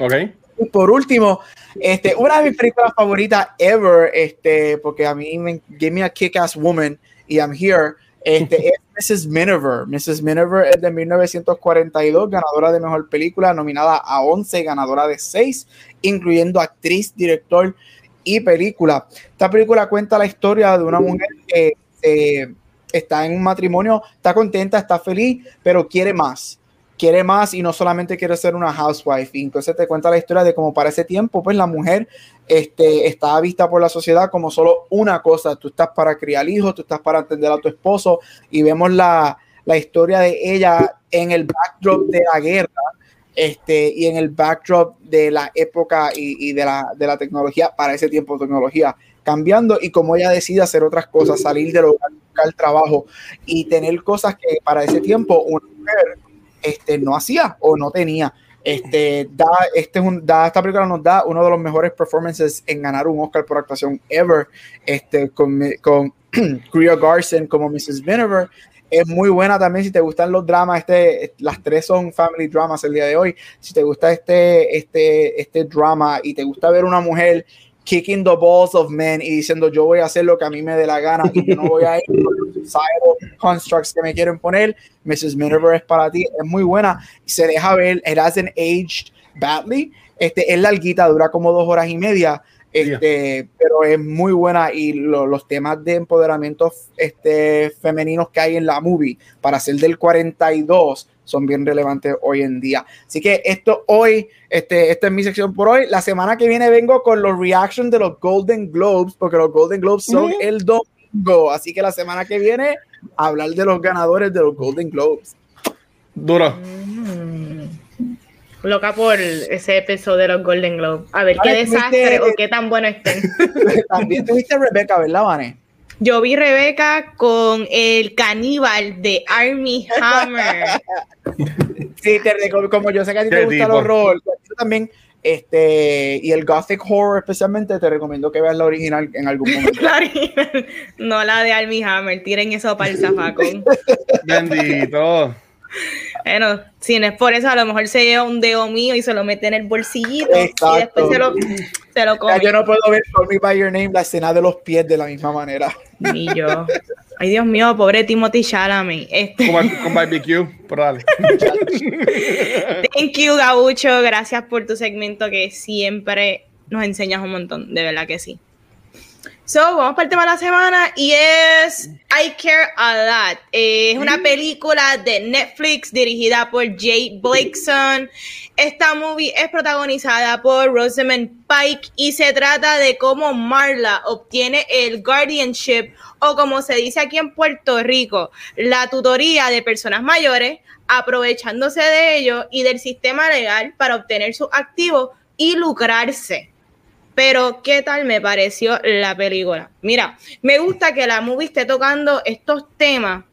Ok. Y por último, este, una de mis películas favoritas ever, este, porque a mí me give me a kick-ass woman y I'm here, este, es Mrs. Miniver. Mrs. Miniver es de 1942, ganadora de mejor película, nominada a 11, ganadora de 6, incluyendo actriz, director y película. Esta película cuenta la historia de una mujer que eh, está en un matrimonio, está contenta, está feliz, pero quiere más quiere más y no solamente quiere ser una housewife. Y entonces te cuenta la historia de cómo para ese tiempo, pues la mujer este, estaba vista por la sociedad como solo una cosa. Tú estás para criar hijos, tú estás para atender a tu esposo y vemos la, la historia de ella en el backdrop de la guerra. Este, y en el backdrop de la época y, y de, la, de la tecnología, para ese tiempo tecnología cambiando y como ella decide hacer otras cosas, salir del hogar, buscar trabajo y tener cosas que para ese tiempo una mujer este, no hacía o no tenía. Este, da, este es un, da, esta película nos da uno de los mejores performances en ganar un Oscar por actuación ever, este, con, con Garson como Mrs. Vinegar. Es muy buena también si te gustan los dramas, este, las tres son family dramas el día de hoy. Si te gusta este, este, este drama y te gusta ver una mujer kicking the balls of men y diciendo yo voy a hacer lo que a mí me dé la gana y yo no voy a ir societal constructs que me quieren poner. Mrs. Miniver es para ti, es muy buena se deja ver, it hasn't aged badly. Este, es larguita, dura como dos horas y media, este, pero es muy buena y lo, los temas de empoderamiento este, femeninos que hay en la movie para ser del 42 son bien relevantes hoy en día. Así que esto hoy, este, esta es mi sección por hoy. La semana que viene vengo con los reactions de los Golden Globes, porque los Golden Globes son el domingo. Así que la semana que viene, hablar de los ganadores de los Golden Globes. Duro. Mm. Loca por ese episodio de los Golden Globes. A ver qué desastre tuviste- o qué tan bueno estén. También tuviste a Rebecca, ¿verdad, Vane? Yo vi Rebeca con el caníbal de Army Hammer. Sí, te como yo sé que a ti te gusta el horror, yo también, este, y el Gothic Horror especialmente, te recomiendo que veas la original en algún momento. La original, no la de Army Hammer. Tiren eso para el zafacón. Bendito. Bueno, si no es por eso, a lo mejor se lleva un dedo mío y se lo mete en el bolsillito Exacto. y después se lo, se lo Ya come. yo no puedo ver Call Me By Your Name, la escena de los pies de la misma manera. Ni yo. Ay, Dios mío, pobre Timothy Chalamet. Este, Con, con barbecue, pero dale. thank you, Gabucho. Gracias por tu segmento que siempre nos enseñas un montón. De verdad que sí. So, vamos para el tema de la semana y es I Care a Lot. Eh, es una película de Netflix dirigida por Jay Blakeson. Esta movie es protagonizada por Rosamund Pike y se trata de cómo Marla obtiene el guardianship o como se dice aquí en Puerto Rico, la tutoría de personas mayores, aprovechándose de ello y del sistema legal para obtener sus activos y lucrarse. Pero, ¿qué tal me pareció la película? Mira, me gusta que la movie esté tocando estos temas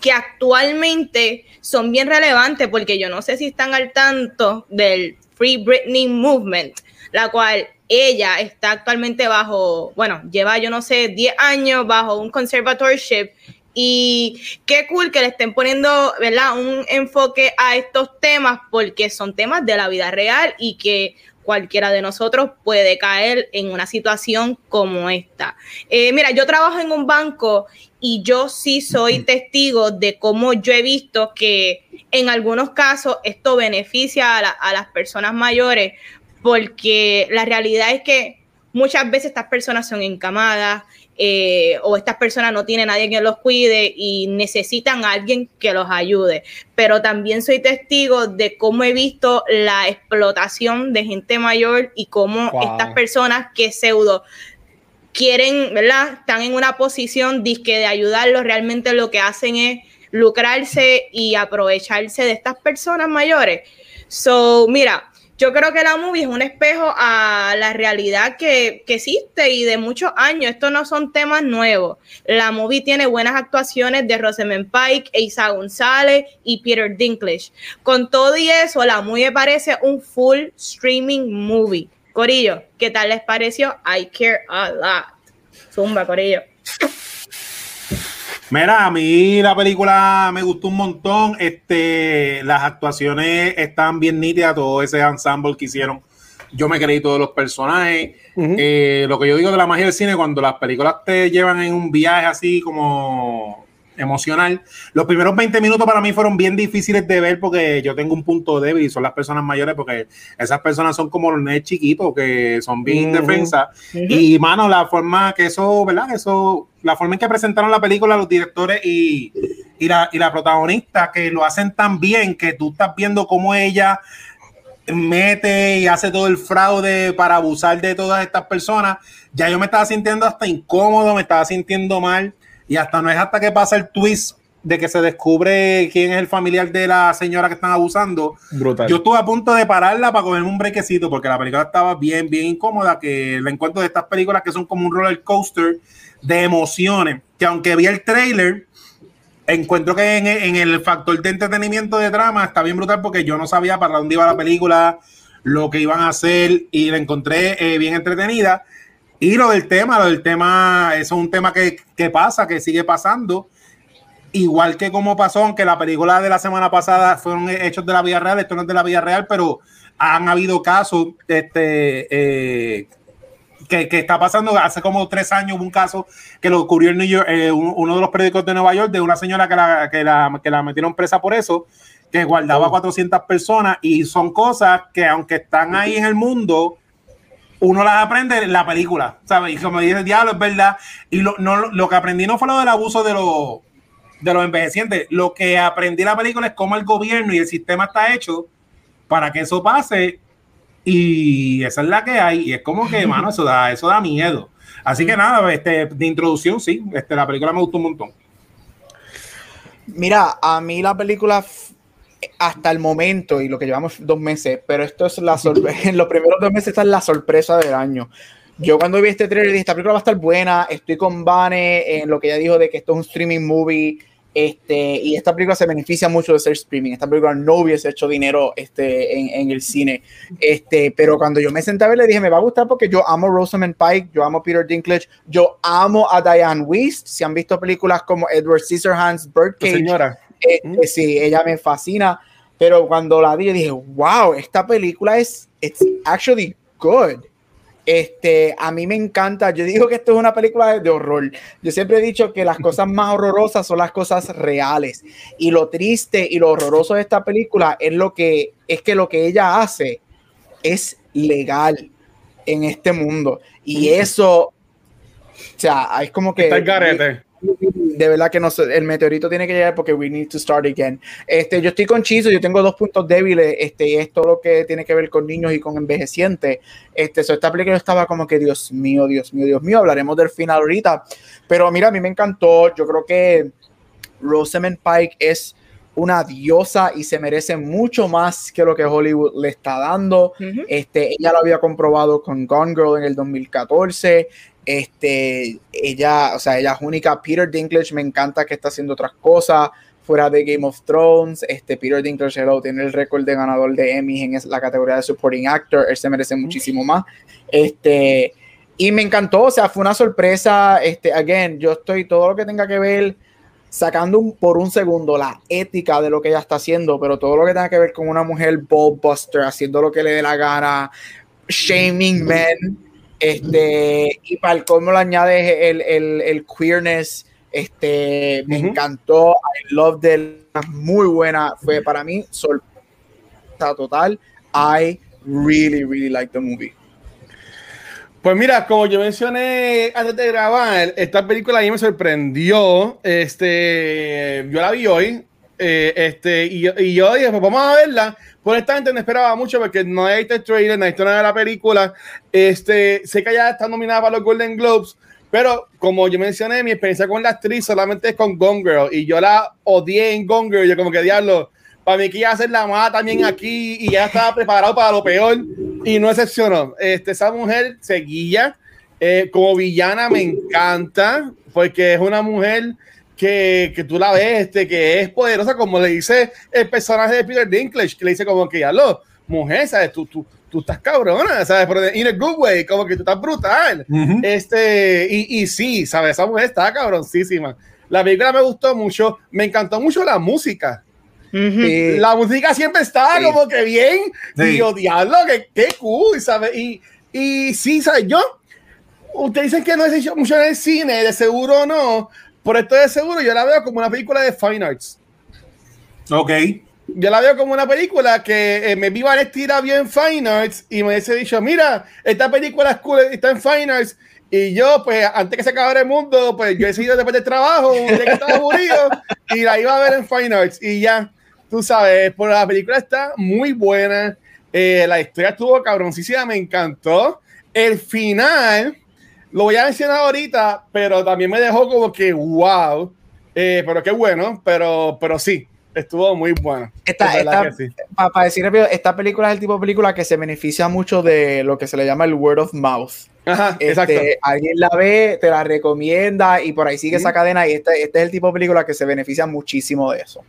que actualmente son bien relevantes porque yo no sé si están al tanto del Free Britney Movement, la cual ella está actualmente bajo, bueno, lleva yo no sé, 10 años bajo un conservatorship y qué cool que le estén poniendo, ¿verdad? Un enfoque a estos temas porque son temas de la vida real y que cualquiera de nosotros puede caer en una situación como esta. Eh, mira, yo trabajo en un banco y yo sí soy testigo de cómo yo he visto que en algunos casos esto beneficia a, a las personas mayores porque la realidad es que muchas veces estas personas son encamadas, eh, o estas personas no tienen nadie que los cuide y necesitan a alguien que los ayude. Pero también soy testigo de cómo he visto la explotación de gente mayor y cómo estas personas que pseudo quieren, ¿verdad? Están en una posición disque de ayudarlos, realmente lo que hacen es lucrarse y aprovecharse de estas personas mayores. So, mira, yo creo que la movie es un espejo a la realidad que, existe y de muchos años. Estos no son temas nuevos. La movie tiene buenas actuaciones de Rosamund Pike, Isa González y Peter Dinklage. Con todo y eso, la movie parece un full streaming movie. Corillo, ¿qué tal les pareció? I care a lot. Zumba, Corillo. Mira, a mí la película me gustó un montón. Este, las actuaciones están bien nítidas, todo ese ensemble que hicieron. Yo me creí todos los personajes. Eh, lo que yo digo de la magia del cine, cuando las películas te llevan en un viaje así como emocional. Los primeros 20 minutos para mí fueron bien difíciles de ver porque yo tengo un punto débil y son las personas mayores porque esas personas son como los nenes chiquitos que son bien indefensas. Y, mano, la forma que eso, ¿verdad? Eso, la forma en que presentaron la película los directores y, y, la, y la protagonista que lo hacen tan bien que tú estás viendo cómo ella mete y hace todo el fraude para abusar de todas estas personas, ya yo me estaba sintiendo hasta incómodo, me estaba sintiendo mal. Y hasta no es hasta que pasa el twist de que se descubre quién es el familiar de la señora que están abusando. Brutal. Yo estuve a punto de pararla para cogerme un brequecito porque la película estaba bien, bien incómoda. Que el encuentro de estas películas que son como un roller coaster de emociones. Que aunque vi el trailer, encuentro que en, el factor de entretenimiento de drama está bien brutal porque yo no sabía para dónde iba la película, lo que iban a hacer y la encontré eh, bien entretenida. Y lo del tema, lo del tema, eso es un tema que, pasa, que sigue pasando. Igual que como pasó, aunque la película de la semana pasada fueron hechos de la vida real, esto no es de la vida real, pero han habido casos este, eh, que, está pasando. Hace como tres años hubo un caso que lo ocurrió en New York, eh, uno de los periódicos de Nueva York, de una señora que la, que la, que la metieron presa por eso, que guardaba 400 personas y son cosas que aunque están ahí en el mundo, uno las aprende en la película, ¿sabes? Y como dice el diablo, es verdad. Y lo, no, lo que aprendí no fue lo del abuso de, los de los envejecientes. Lo que aprendí en la película es cómo el gobierno y el sistema está hecho para que eso pase. Y esa es la que hay. Y es como que, mano, eso da, eso da miedo. Así que nada, este, de introducción, sí, este, la película me gustó un montón. Mira, a mí la película hasta el momento y lo que llevamos dos meses, pero esto es la en los primeros dos meses esta es la sorpresa del año. Yo cuando vi este trailer dije, esta película va a estar buena, estoy con Vane en lo que ella dijo de que esto es un streaming movie, este, y esta película se beneficia mucho de ser streaming, esta película no hubiese hecho dinero este, en, en el cine, este, pero cuando yo me senté a ver le dije, me va a gustar porque yo amo Rosamund Pike, yo amo Peter Dinklage, yo amo a Diane Wiest, si han visto películas como Edward Scissorhands, Birdcage, señora. este, sí, ella me fascina, pero cuando la vi dije, wow, esta película es it's actually good. Este, a mí me encanta. Yo digo que esto es una película de, horror. Yo siempre he dicho que las cosas más horrorosas son las cosas reales. Y lo triste y lo horroroso de esta película es lo que es que lo que ella hace es legal en este mundo. Y eso, o sea, es como que. Está el de verdad que no sé, el meteorito tiene que llegar porque we need to start again. Este, yo estoy con Chizo, yo tengo dos puntos débiles, este, y es todo lo que tiene que ver con niños y con envejecientes. Este, so esta película estaba como que, Dios mío, Dios mío, Dios mío, hablaremos del final ahorita. Pero mira, a mí me encantó, yo creo que Rosamund Pike es una diosa y se merece mucho más que lo que Hollywood le está dando. este, ella lo había comprobado con Gone Girl en el 2014. Este, ella, o sea, ella es única. Peter Dinklage me encanta que está haciendo otras cosas. fuera de Game of Thrones. Este Peter Dinklage tiene el récord de ganador de Emmy en la categoría de Supporting Actor. Él se merece muchísimo más. Este, y me encantó, o sea, fue una sorpresa. Este, again, yo estoy todo lo que tenga que ver sacando por un segundo la ética de lo que ella está haciendo, pero todo lo que tenga que ver con una mujer buster haciendo lo que le dé la gana, shaming men, este, y para el colmo le añades el, el, el queerness, este, me encantó, I love it, muy buena, fue para mí sorpresa total, I really, really like the movie. Pues mira, como yo mencioné antes de grabar, esta película a mí me sorprendió. Este, yo la vi hoy. Eh, este, y, y, yo dije, pues vamos a verla. Por esta gente no esperaba mucho porque no hay este trailer, no hay nada de la película. Este, sé que ya está nominada para los Golden Globes, pero como yo mencioné, mi experiencia con la actriz solamente es con Gone Girl. Y yo la odié en Gone Girl. Yo como que diablo, para mí que iba a hacer la mala también aquí y ya estaba preparado para lo peor y no excepcionó. Este, esa mujer seguía eh, como villana, me encanta porque es una mujer que, que, tú la ves, este, que es poderosa, como le dice el personaje de Peter Dinklage, que le dice como que ya lo, mujer, ¿sabes? Tú, tú, tú estás cabrona, ¿sabes? Pero in a good way, como que tú estás brutal. este, y, y sí, ¿sabes? Esa mujer está cabroncísima. La película me gustó mucho, me encantó mucho la música. La música siempre está como que bien. Y yo, diablo, que qué cool, ¿sabes? Y, y sí, ¿sabes? Yo, ustedes dicen que no es hecho mucho en el cine, de seguro no. Por esto de seguro, yo la veo como una película de Fine Arts. Ok. Yo la veo como una película que eh, me vi estira bien Fine Arts y me hubiese dicho, mira, esta película es cool, está en Fine Arts. Y yo, pues, antes que se acabara el mundo, pues yo he decidido después del trabajo, un día que estaba aburrido, y la iba a ver en Fine Arts. Y ya, tú sabes, por la película está muy buena. Eh, la historia estuvo cabroncísima, me encantó. El final, lo voy a mencionar ahorita, pero también me dejó como que wow. Eh, pero qué bueno, pero, pero sí, estuvo muy bueno. Esta, Para decir rápido, esta película es el tipo de película que se beneficia mucho de lo que se le llama el word of mouth. Ajá, este, exacto. Alguien la ve, te la recomienda y por ahí sigue esa cadena y este, este es el tipo de película que se beneficia muchísimo de eso.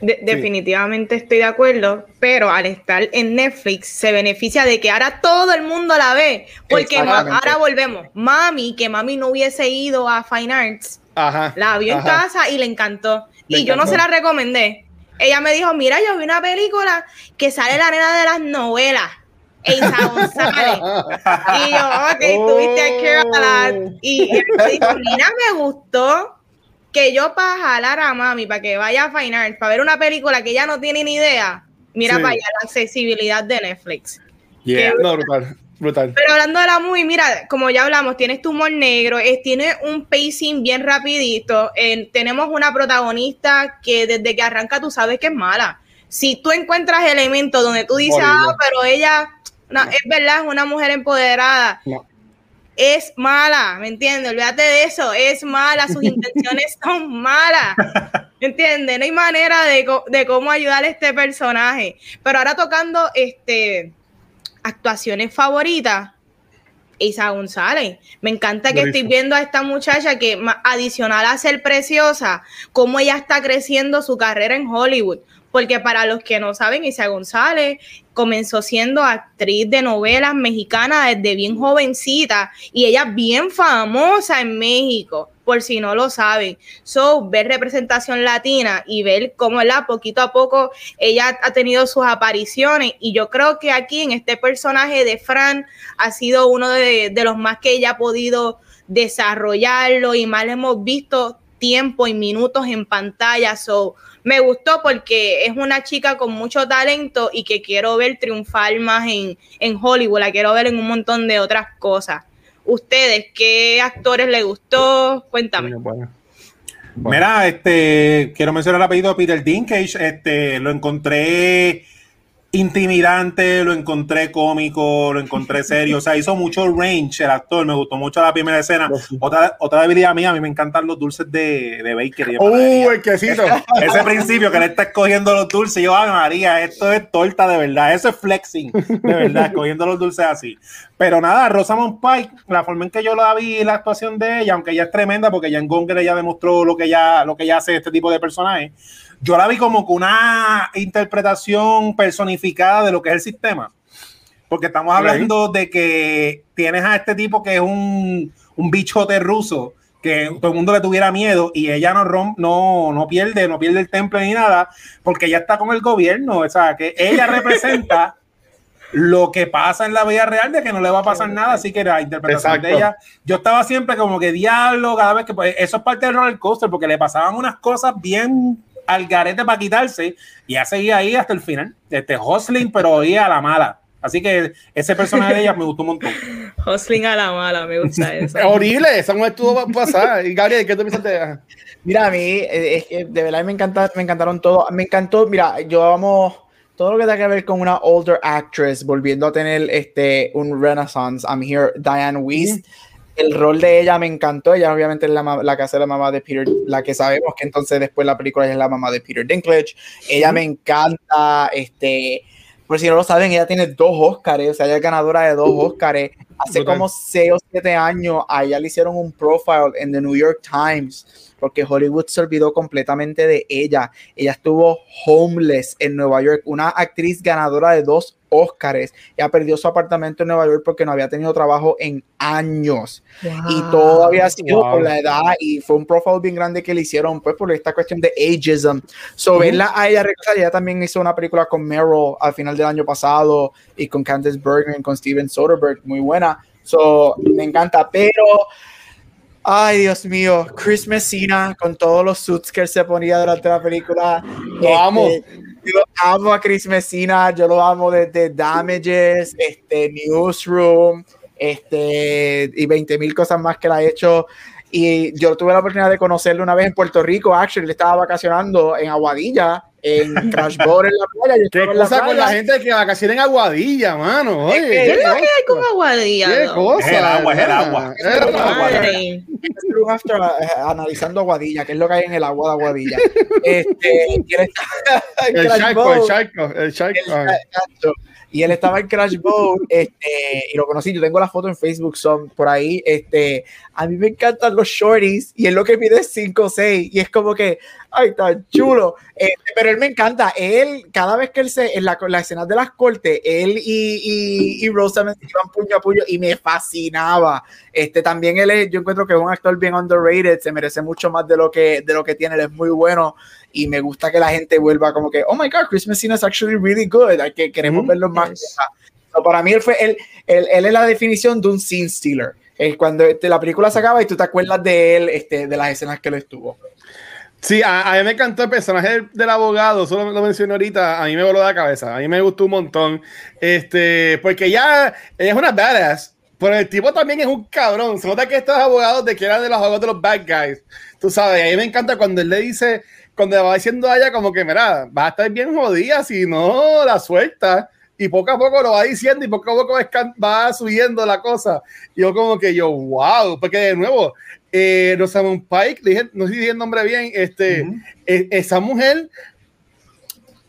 Definitivamente estoy de acuerdo, pero al estar en Netflix se beneficia de que ahora todo el mundo la ve, porque ahora volvemos. Mami, que mami no hubiese ido a Fine Arts, la vio en casa y le encantó. y yo no se la recomendé. Ella me dijo, mira, yo vi una película que sale la nena de las novelas. Isa González. y yo, ok, tuviste a Carol. Y, y me gustó que yo para jalar a mami, para que vaya a Fine Arts, para ver una película que ya no tiene ni idea, mira para allá la accesibilidad de Netflix. no, brutal, brutal. Pero hablando de la movie, mira, como ya hablamos, tienes tu humor negro, es, tiene un pacing bien rapidito, tenemos una protagonista que desde que arranca tú sabes que es mala. Si tú encuentras elementos donde tú dices, ah, pero ella, no, es verdad, es una mujer empoderada. No es mala, ¿me entiendes? Olvídate de eso, es mala, sus intenciones son malas, ¿me entiendes? No hay manera de, cómo ayudar a este personaje. Pero ahora tocando este actuaciones favoritas, Isa González. Me encanta que estoy viendo a esta muchacha que, adicional a ser preciosa, cómo ella está creciendo su carrera en Hollywood porque para los que no saben, Isa González comenzó siendo actriz de novelas mexicanas desde bien jovencita y ella bien famosa en México, por si no lo saben. So, ver representación latina y ver cómo la poquito a poco ella ha tenido sus apariciones y yo creo que aquí en este personaje de Fran ha sido uno de, de los más que ella ha podido desarrollarlo y más le hemos visto tiempo y minutos en pantalla. So, me gustó porque es una chica con mucho talento y que quiero ver triunfar más en, en Hollywood, la quiero ver en un montón de otras cosas. Ustedes, ¿qué actores les gustó? Cuéntame. Mira, este, quiero mencionar el apellido de Peter Dinklage, este, lo encontré intimidante, lo encontré cómico, lo encontré serio, o sea, hizo mucho range el actor, me gustó mucho la primera escena. Otra, otra debilidad mía, a mí me encantan los dulces de, de Baker. ¡Uh, el quesito! Ese principio que le está escogiendo los dulces, yo, ay María, esto es torta de verdad, eso es flexing, de verdad, escogiendo los dulces así. Pero nada, Rosamund Pike, la forma en que yo la vi, la actuación de ella, aunque ella es tremenda, porque ya en Gonger ella demostró lo que ya, lo que ella hace este tipo de personajes yo la vi como que una interpretación personificada de lo que es el sistema. Porque estamos hablando de que tienes a este tipo que es un, un bichote ruso que todo el mundo le tuviera miedo y ella no, no, no pierde, no pierde el temple ni nada, porque ella está con el gobierno, o sea, que ella representa lo que pasa en la vida real de que no le va a pasar nada, así que la interpretación de ella, yo estaba siempre como que diablo, cada vez que, pues, eso es parte del roller coaster, porque le pasaban unas cosas bien al garete para quitarse y ya seguía ahí hasta el final. Este Hosling, pero oía a la mala. Así que ese personaje de ella me gustó un montón. Hosling a la mala, me gusta eso. horrible, esa no estuvo pasar. Y Gabriel, ¿qué te pensaste? Mira, a mí, eh, es que de verdad me, encanta, me encantaron todos. Me encantó, mira, yo vamos todo lo que tenga que ver con una older actress volviendo a tener este un renaissance. I'm here, Diane Weiss el rol de ella me encantó. Ella obviamente es la, la que hace la mamá de Peter, la que sabemos que entonces después la película es la mamá de Peter Dinklage. Ella me encanta, este, por si no lo saben, ella tiene dos Oscars, o sea, ella es ganadora de dos Oscars. Hace como seis o siete años a ella le hicieron un profile en The New York Times porque Hollywood se olvidó completamente de ella. Ella estuvo homeless en Nueva York, una actriz ganadora de dos Óscares. Ella perdió su apartamento en Nueva York porque no había tenido trabajo en años. Y todo había sido por la edad y fue un profile bien grande que le hicieron pues por esta cuestión de ageism. So, verla a ella ella también hizo una película con Meryl al final del año pasado y con Candice Bergen y con Steven Soderbergh, muy buena. So, me encanta, pero Ay, Dios mío, Chris Messina con todos los suits que él se ponía durante la película. Lo este, amo. Yo amo a Chris Messina, yo lo amo desde Damages, este, Newsroom, este, y 20 mil cosas más que la ha hecho. Y yo tuve la oportunidad de conocerlo una vez en Puerto Rico. Actually, él estaba vacacionando en Aguadilla, en Crash Board en la playa. ¿Qué cosa con la gente que vacaciona en Aguadilla, mano? Oye, ¿Qué, es lo que hay con Aguadilla? ¿Qué cosa? Es el agua, es el agua. Es el agua. after, eh, analizando Aguadilla, ¿qué es lo que hay en el agua de Aguadilla? Este, el, charco, el charco, el charco, y él estaba en Crash Boat este, y lo conocí, yo tengo la foto en Facebook, son por ahí, este, a mí me encantan los shorties y él lo que pide es 5 o 6 y es como que, ay, tan chulo, este, pero él me encanta, él, cada vez que él se, en la, la escena de las cortes, él y, y, y Rosa me iban puño a puño y me fascinaba, este, también él es, yo encuentro que es un actor bien underrated, se merece mucho más de lo que, de lo que tiene, él es muy bueno, y me gusta que la gente vuelva como que, oh my god, Chris Messina is actually really good, que queremos verlo más. para mí él fue, él, él, él, es la definición de un scene stealer. Es cuando la película se acaba y tú te acuerdas de él, este, de las escenas que él estuvo. Sí, a, mí me encantó el personaje del, abogado, solo lo mencioné ahorita, a mí me voló la cabeza, a mí me gustó un montón, este, porque ya ella es una badass, pero el tipo también es un cabrón, se nota que estos abogados de que eran de los abogados de los bad guys, tú sabes, a mí me encanta cuando él le dice, cuando le va diciendo a ella como que, mira, va a estar bien jodida si no la suelta. Y poco a poco lo va diciendo y poco a poco va subiendo la cosa. Y yo como que yo, wow, porque de nuevo, eh, Rosamund Pike, dije, no sé si dije el nombre bien, este, e, esa mujer,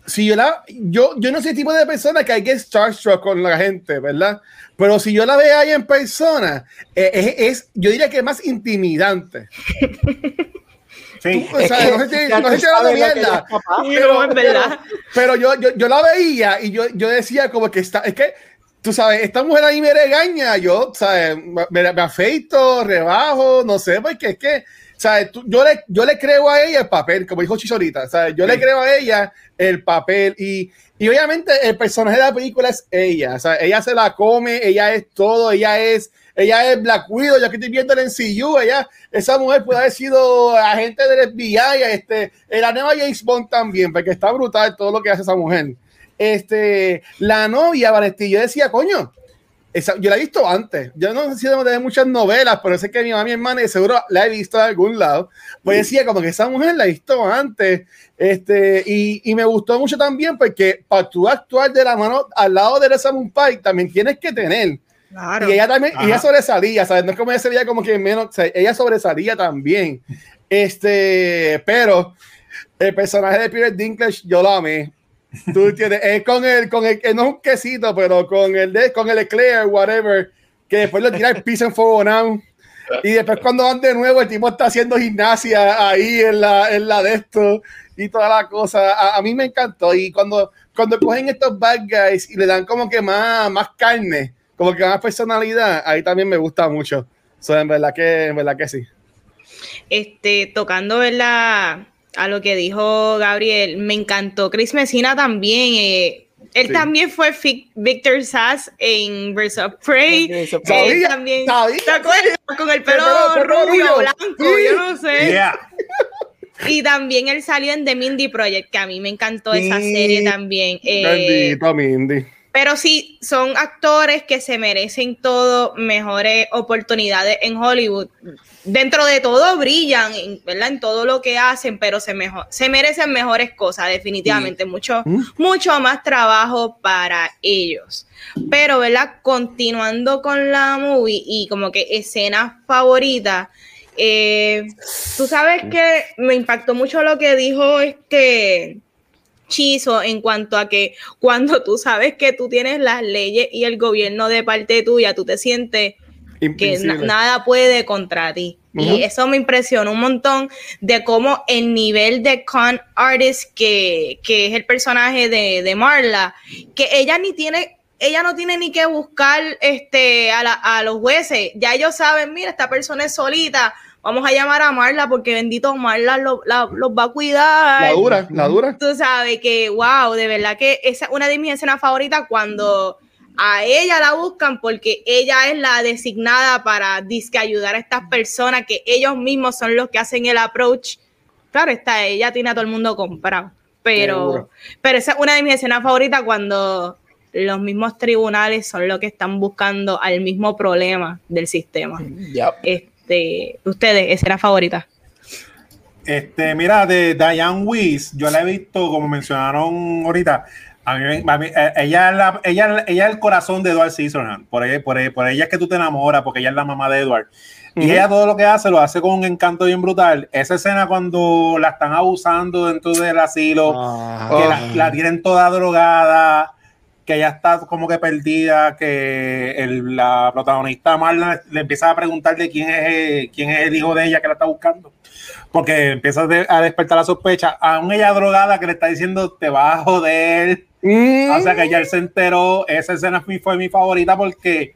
si yo la, yo, yo no soy el tipo de persona que hay que starstruck con la gente, ¿verdad? Pero si yo la veo ahí en persona, eh, es, es, yo diría que es más intimidante. Sí. o sea, no sé si, no sé si era de mierda. Pero, pero, pero yo, yo, yo, la veía y yo, yo decía como que está, es que, tú sabes, esta mujer ahí me regaña, yo, ¿sabes? Me, me afeito, rebajo, no sé, porque es que, ¿sabes? yo, le, yo le creo a ella el papel, como dijo Chisorita, ¿sabes? Yo le creo a ella el papel y, y obviamente el personaje de la película es ella, o sea, ella se la come, ella es todo, ella es ella es Black Widow, ya que estoy viendo el NCU, ella, esa mujer puede haber sido agente del FBI, este, la nueva James Bond también, porque está brutal todo lo que hace esa mujer. Este, la novia, Vanetti, yo decía, coño, esa, yo la he visto antes. Yo no sé si de muchas novelas, pero sé que mi mamá y mi hermana seguro la he visto de algún lado. Pues decía como que esa mujer la he visto antes. Este, y, y me gustó mucho también porque para tú actuar de la mano al lado de Rosamund Pike también tienes que tener. Claro. Y ella también, y ella sobresalía, ¿sabes? No es como ella se veía como que menos, o sea, ella sobresalía también. Este, pero el personaje de Peter Dinklage yo lo amé. Tú tienes, es con el, con el, no es un quesito, pero con el de, con el eclair, whatever, que después lo tira el piso en fuego now. Y después cuando van de nuevo, el tipo está haciendo gimnasia ahí en la, en la de esto y toda la cosa. A, a mí me encantó. Y cuando, cuando cogen estos bad guys y le dan como que más, más carne, como que más personalidad, ahí también me gusta mucho. So, en verdad que, en verdad que sí. Este, tocando, ¿verdad? A lo que dijo Gabriel, me encantó Chris Messina también. eh, él Sí. también fue Victor Sass en Birds of Prey. Él también, sabía. ¿te acuerdas? Con el pelo, pelo- pelo rubio, rubio. blanco, Sí. yo no sé. Yeah. Y también él salió en The Mindy Project, que a mí me encantó esa Sí. serie también. Eh, Bendito, Mindy. Pero sí, son actores que se merecen todo mejores oportunidades en Hollywood. Dentro de todo brillan, en- ¿verdad? En todo lo que hacen, pero se, mejor, se merecen mejores cosas, definitivamente. Mucho, ¿Mm? mucho más trabajo para ellos. Pero, ¿verdad? Continuando con la movie y como que escenas favoritas. eh, Tú sabes que me impactó mucho lo que dijo este Chizo en cuanto a que cuando tú sabes que tú tienes las leyes y el gobierno de parte tuya, tú te sientes que na- nada puede contra ti. Y eso me impresionó un montón de cómo el nivel de con artist que, que es el personaje de, de Marla, que ella ni tiene, ella no tiene ni que buscar este, a, la- a los jueces. Ya ellos saben, mira, esta persona es solita. Vamos a llamar a Marla porque bendito Marla lo- la- los va a cuidar. La dura, la dura. Tú sabes que, wow, de verdad que esa es una de mis escenas favoritas cuando a ella la buscan porque ella es la designada para disque ayudar a estas personas que ellos mismos son los que hacen el approach. Claro, está, ella tiene a todo el mundo comprado. Pero, pero esa es una de mis escenas favoritas cuando los mismos tribunales son los que están buscando al mismo problema del sistema. Yep. Este, ustedes, escena favorita. Este, mira, de Diane Weiss, yo la he visto, como mencionaron ahorita, a mí, a mí- eh, ella, es la- ella, ella es el corazón de Edward Scissorhands, por ella, por, ella, por ella es que tú te enamoras, porque ella es la mamá de Edward. Y ella todo lo que hace lo hace con un encanto bien brutal. Esa escena cuando la están abusando dentro del asilo, Ah. que la, la tienen toda drogada, que ella está como que perdida, que el- la protagonista Marla le empieza a preguntar de quién es, el- quién es el hijo de ella que la está buscando. Porque empieza a de- a despertar la sospecha. Aún ella drogada que le está diciendo te vas a joder. Mm. O sea que ya él se enteró. Esa escena fue, fue mi favorita porque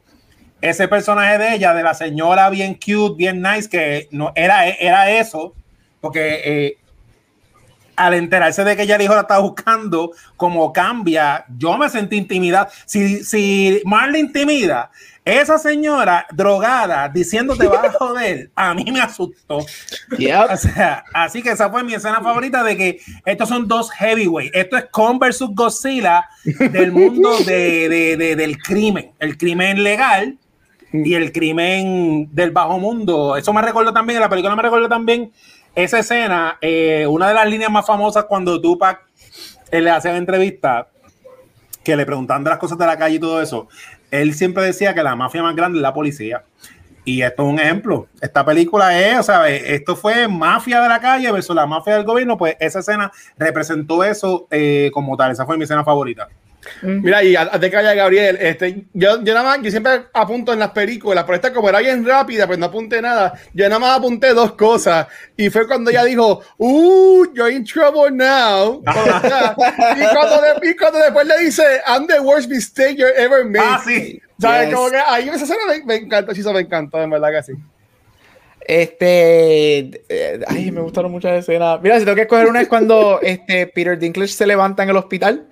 ese personaje de ella, de la señora bien cute, bien nice, que no era, era eso, porque eh, al enterarse de que ella el hijo la estaba buscando, como cambia, yo me sentí intimidad. Si, si Marley intimida, esa señora drogada diciéndote va a joder, a mí me asustó. Yep. O sea, así que esa fue mi escena favorita de que estos son dos heavyweight. Esto es Kong versus Godzilla del mundo de, de- de- del crimen. El crimen legal y el crimen del bajo mundo. Eso me recuerda también, la película me recuerda también esa escena, eh, una de las líneas más famosas cuando Tupac eh, le hace la entrevista, que le preguntan de las cosas de la calle y todo eso. Él siempre decía que la mafia más grande es la policía. Y esto es un ejemplo. Esta película es, o sea, esto fue mafia de la calle versus la mafia del gobierno. Pues esa escena representó eso eh, como tal. Esa fue mi escena favorita. Mira, y antes de que vaya Gabriel, este, yo, yo nada más, yo siempre apunto en las películas, pero esta como era bien rápida, pues no apunté nada. Yo nada más apunté dos cosas. Y fue cuando ella dijo, uh, you're in trouble now. y, cuando de- y cuando después le dice, I'm the worst mistake you ever made. Ah, sí. ¿Sabes? Yes. Como que ahí esa escena me, me encantó, sí, eso me encantó, en verdad que sí. Este. eh, ay, me gustaron muchas escenas. Mira, si tengo que escoger una es cuando este, Peter Dinklage se levanta en el hospital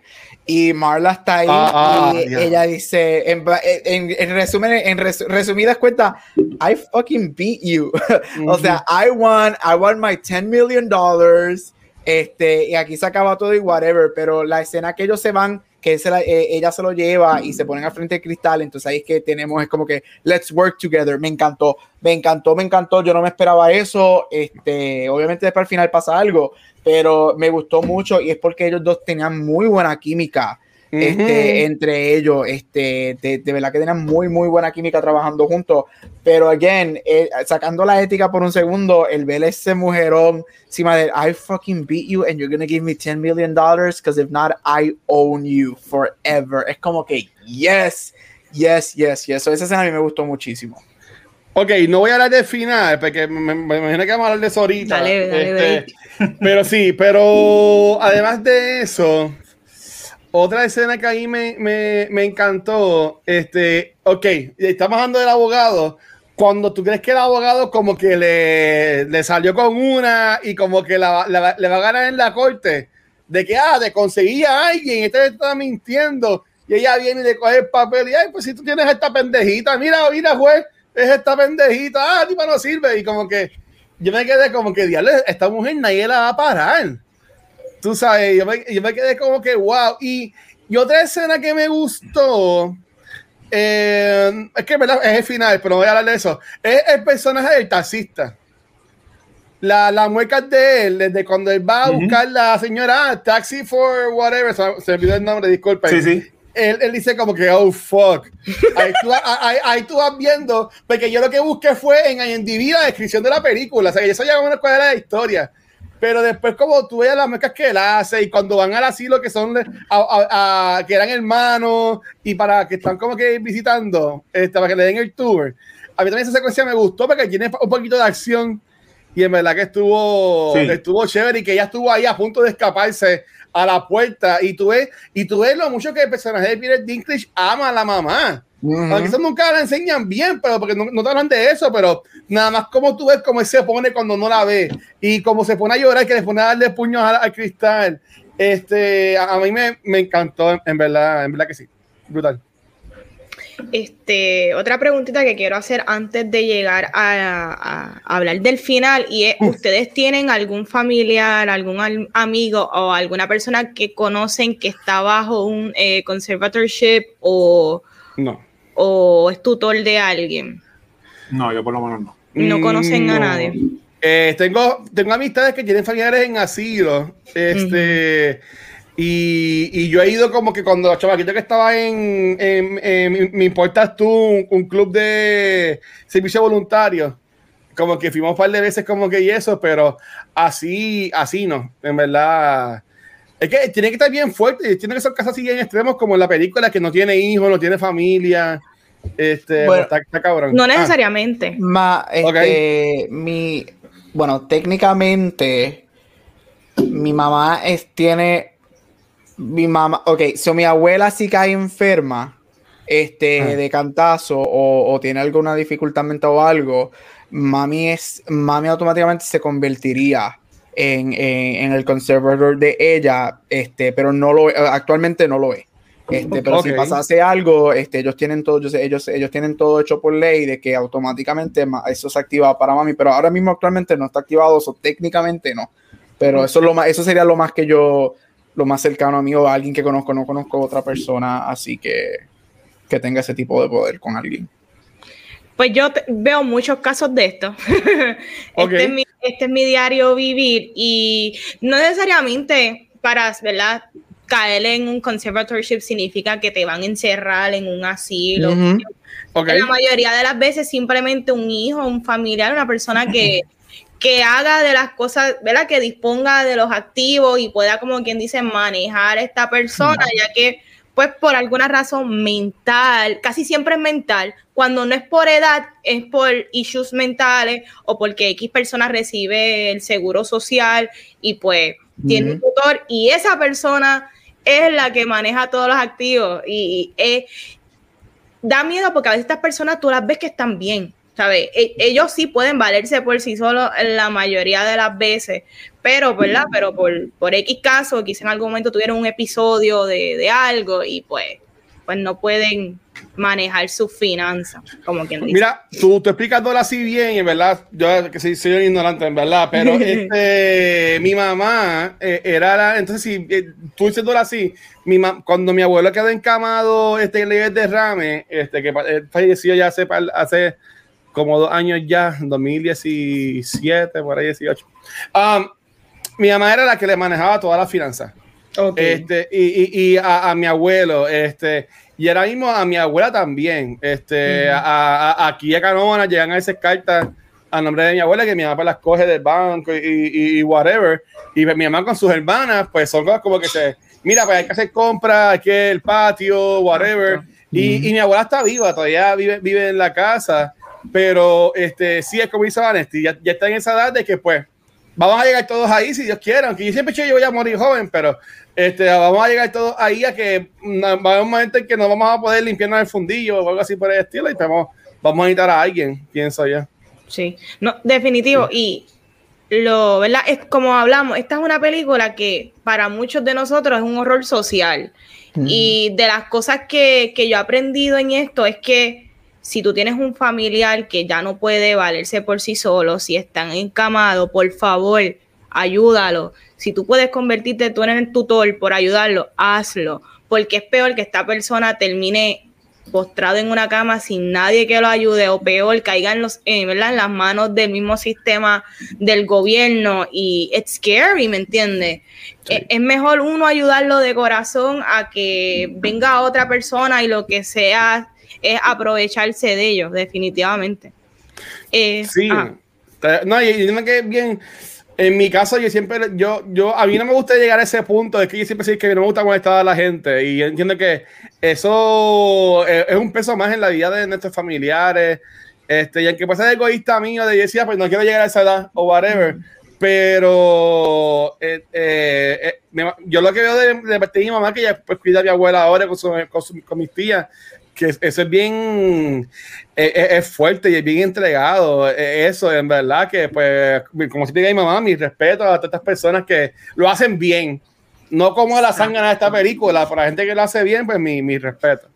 y Marla está ahí Ah, ah, y ella dice, en, en- en resumen, en res- resumidas cuentas, I fucking beat you. o sea, I won, I won my 10 million dollars. Este, y aquí se acaba todo y whatever, pero la escena que ellos se van, que se la, eh, ella se lo lleva y se ponen al frente del cristal, entonces ahí es que tenemos, es como que, let's work together, me encantó, me encantó, me encantó, yo no me esperaba eso, este, obviamente después al final pasa algo, pero me gustó mucho y es porque ellos dos tenían muy buena química este, entre ellos, este, de, de, verdad que tenían muy, muy buena química trabajando juntos, pero again, eh, sacando la ética por un segundo, el ver ese mujerón encima de I fucking beat you and you're gonna give me 10 million dollars, because if not, I own you forever. Es como que, yes, yes, yes, yes. So, esa escena a mí me gustó muchísimo. Ok, no voy a hablar del final, porque me, me, imagino que vamos a hablar de eso ahorita. Dale, dale, este, pero sí, pero además de eso, otra escena que ahí me, me, me, encantó, este, ok, estamos hablando del abogado. Cuando tú crees que el abogado como que le, le salió con una y como que le va a ganar en la corte, de que, ah, de conseguir a alguien, este está mintiendo, y ella viene y le coge el papel y, ay, pues si tú tienes esta pendejita, mira, mira, juez, es esta pendejita, ah, tipo no sirve, y como que yo me quedé como que, diablo, esta mujer nadie la va a parar. Tú sabes, yo me, yo me quedé como que wow. Y, y, otra escena que me gustó, eh, es que ¿verdad? es el final, pero no voy a hablar de eso. Es el personaje del taxista. La, la mueca de él, desde cuando él va a buscar uh -huh. la señora Taxi for whatever, se, me olvidó el nombre, disculpe. Sí, sí. Él, él, dice como que, oh, fuck. Ahí tú, ahí, ahí tú, vas viendo, porque yo lo que busqué fue en IMDb la descripción de la película, o sea, que yo sabía cómo cuál era la historia pero después como tú veas las mezclas que él hace y cuando van al asilo que son a, a, a, que eran hermanos y para que están como que visitando este, para que le den el tour a mí también esa secuencia me gustó porque tiene un poquito de acción y en verdad que estuvo sí. estuvo chévere y que ella estuvo ahí a punto de escaparse a la puerta y tú ves y tú ves lo mucho que el personaje de Peter Dinklage ama a la mamá Uh -huh. Eso nunca la enseñan bien, pero porque no, no, te hablan de eso, pero nada más como tú ves cómo él se pone cuando no la ve y cómo se pone a llorar, que le pone a darle puños al, al cristal. Este, a, a mí me, me, encantó, en verdad, en verdad que sí. Brutal. Este, otra preguntita que quiero hacer antes de llegar a, a, a hablar del final y es, ¿ustedes tienen algún familiar, algún amigo o alguna persona que conocen que está bajo un eh, conservatorship o no o es tutor de alguien? No, yo por lo menos no. No conocen no. a nadie. Eh, tengo, tengo amistades que tienen familiares en asilo. Este. Uh -huh. Y, y, yo he ido como que cuando los chavaquitos que estaba en, en, en, Me Importas Tú, un, un, club de servicio voluntario, como que fuimos un par de veces como que y eso, pero así, así no, en verdad. Es que tiene que estar bien fuerte, tiene que ser casos así bien extremos como en la película que no tiene hijos, no tiene familia. Este, bueno, está, está, cabrón. No necesariamente. Ah. Ma, este, okay. mi, bueno, técnicamente, mi mamá es, tiene, mi mamá, ok, so mi abuela sí cae enferma, este, ah. de cantazo o, o, tiene alguna dificultad mental o algo, mami es, mami automáticamente se convertiría en, en, en, el conservador de ella, este, pero no lo, actualmente no lo es. Este, pero okay. si pasase algo, este, ellos tienen todo, ellos, ellos tienen todo hecho por ley de que automáticamente eso se activa para mami, pero ahora mismo actualmente no está activado, eso técnicamente no. Pero eso es lo más, eso sería lo más que yo, lo más cercano a mí o a alguien que conozco, no conozco a otra persona, así que que tenga ese tipo de poder con alguien. Pues yo veo muchos casos de esto. Okay. Este, es mi, este, es mi, diario vivir y no necesariamente para, ¿verdad? Caer en un conservatorship significa que te van a encerrar en un asilo. Uh -huh. okay. La mayoría de las veces simplemente un hijo, un familiar, una persona que, que haga de las cosas, ¿verdad? Que disponga de los activos y pueda, como quien dice, manejar a esta persona, uh -huh. ya que pues por alguna razón mental, casi siempre es mental, cuando no es por edad, es por issues mentales o porque X persona recibe el seguro social y pues tiene uh -huh. un tutor y esa persona es la que maneja todos los activos y, y eh, da miedo porque a veces estas personas tú las ves que están bien, ¿sabes? E ellos sí pueden valerse por sí solos la mayoría de las veces, pero, ¿verdad? Pero por, por X caso, quizá en algún momento tuvieron un episodio de, de algo y pues pues no pueden manejar sus finanzas, como quien dice. Mira, tú, tú explicas todo así bien, en verdad, yo que soy, soy ignorante, en verdad, pero este, mi mamá eh, era la, entonces si eh, tú dices todo así, mi cuando mi abuelo quedó encamado este, en el derrame, este, que eh, falleció ya hace, hace como dos años ya, 2017, por ahí 18. Um, mi mamá era la que le manejaba todas las finanzas. Este, y, y, y a, a, mi abuelo, este, y ahora mismo a mi abuela también. Este, a, a, aquí a Canóvana llegan a esas cartas a nombre de mi abuela, que mi mamá las coge del banco y, y, whatever. Y mi mamá con sus hermanas, pues son cosas como que se, mira, pues hay que hacer compras, aquí el patio, whatever. Y, y, mi abuela está viva, todavía vive, vive en la casa, pero este, sí es como dice Vanesti, ya, ya está en esa edad de que pues vamos a llegar todos ahí si Dios quiere, aunque yo siempre he yo voy a morir joven, pero este, vamos a llegar todos ahí a que va a haber un momento en que no vamos a poder limpiarnos el fundillo o algo así por el estilo y vamos, vamos a necesitar a alguien, pienso yo. Sí, no, definitivo. Y lo, ¿verdad? Es como hablamos, esta es una película que para muchos de nosotros es un horror social. Y de las cosas que, que yo he aprendido en esto es que si tú tienes un familiar que ya no puede valerse por sí solo, si están encamados, por favor, ayúdalo. Si tú puedes convertirte tú en el tutor por ayudarlo, hazlo, porque es peor que esta persona termine postrado en una cama sin nadie que lo ayude o peor, caigan los, eh, en las manos del mismo sistema del gobierno y it's scary, ¿me entiendes? Es, es, mejor uno ayudarlo de corazón a que venga otra persona y lo que sea es aprovecharse de ellos, definitivamente. Eh, sí, no, y dime que bien, en mi caso yo siempre, yo, yo, a mí no me gusta llegar a ese punto, es que yo siempre sé que no me gusta molestar a la gente y entiendo que eso es, un peso más en la vida de nuestros familiares, este, y aunque pasa de egoísta mío, de decir, pues no quiero llegar a esa edad o whatever, pero eh, eh, yo lo que veo de, de, mi mamá, que ella pues, cuida a mi abuela ahora con, con, con mis tías, que eso es bien, eh, eh, es, fuerte y es bien entregado. Eh, eso, en verdad, que pues, como si te diga mi mamá, mi respeto a todas estas personas que lo hacen bien. No como la sangre de esta película, para la gente que lo hace bien, pues mi, mi respeto.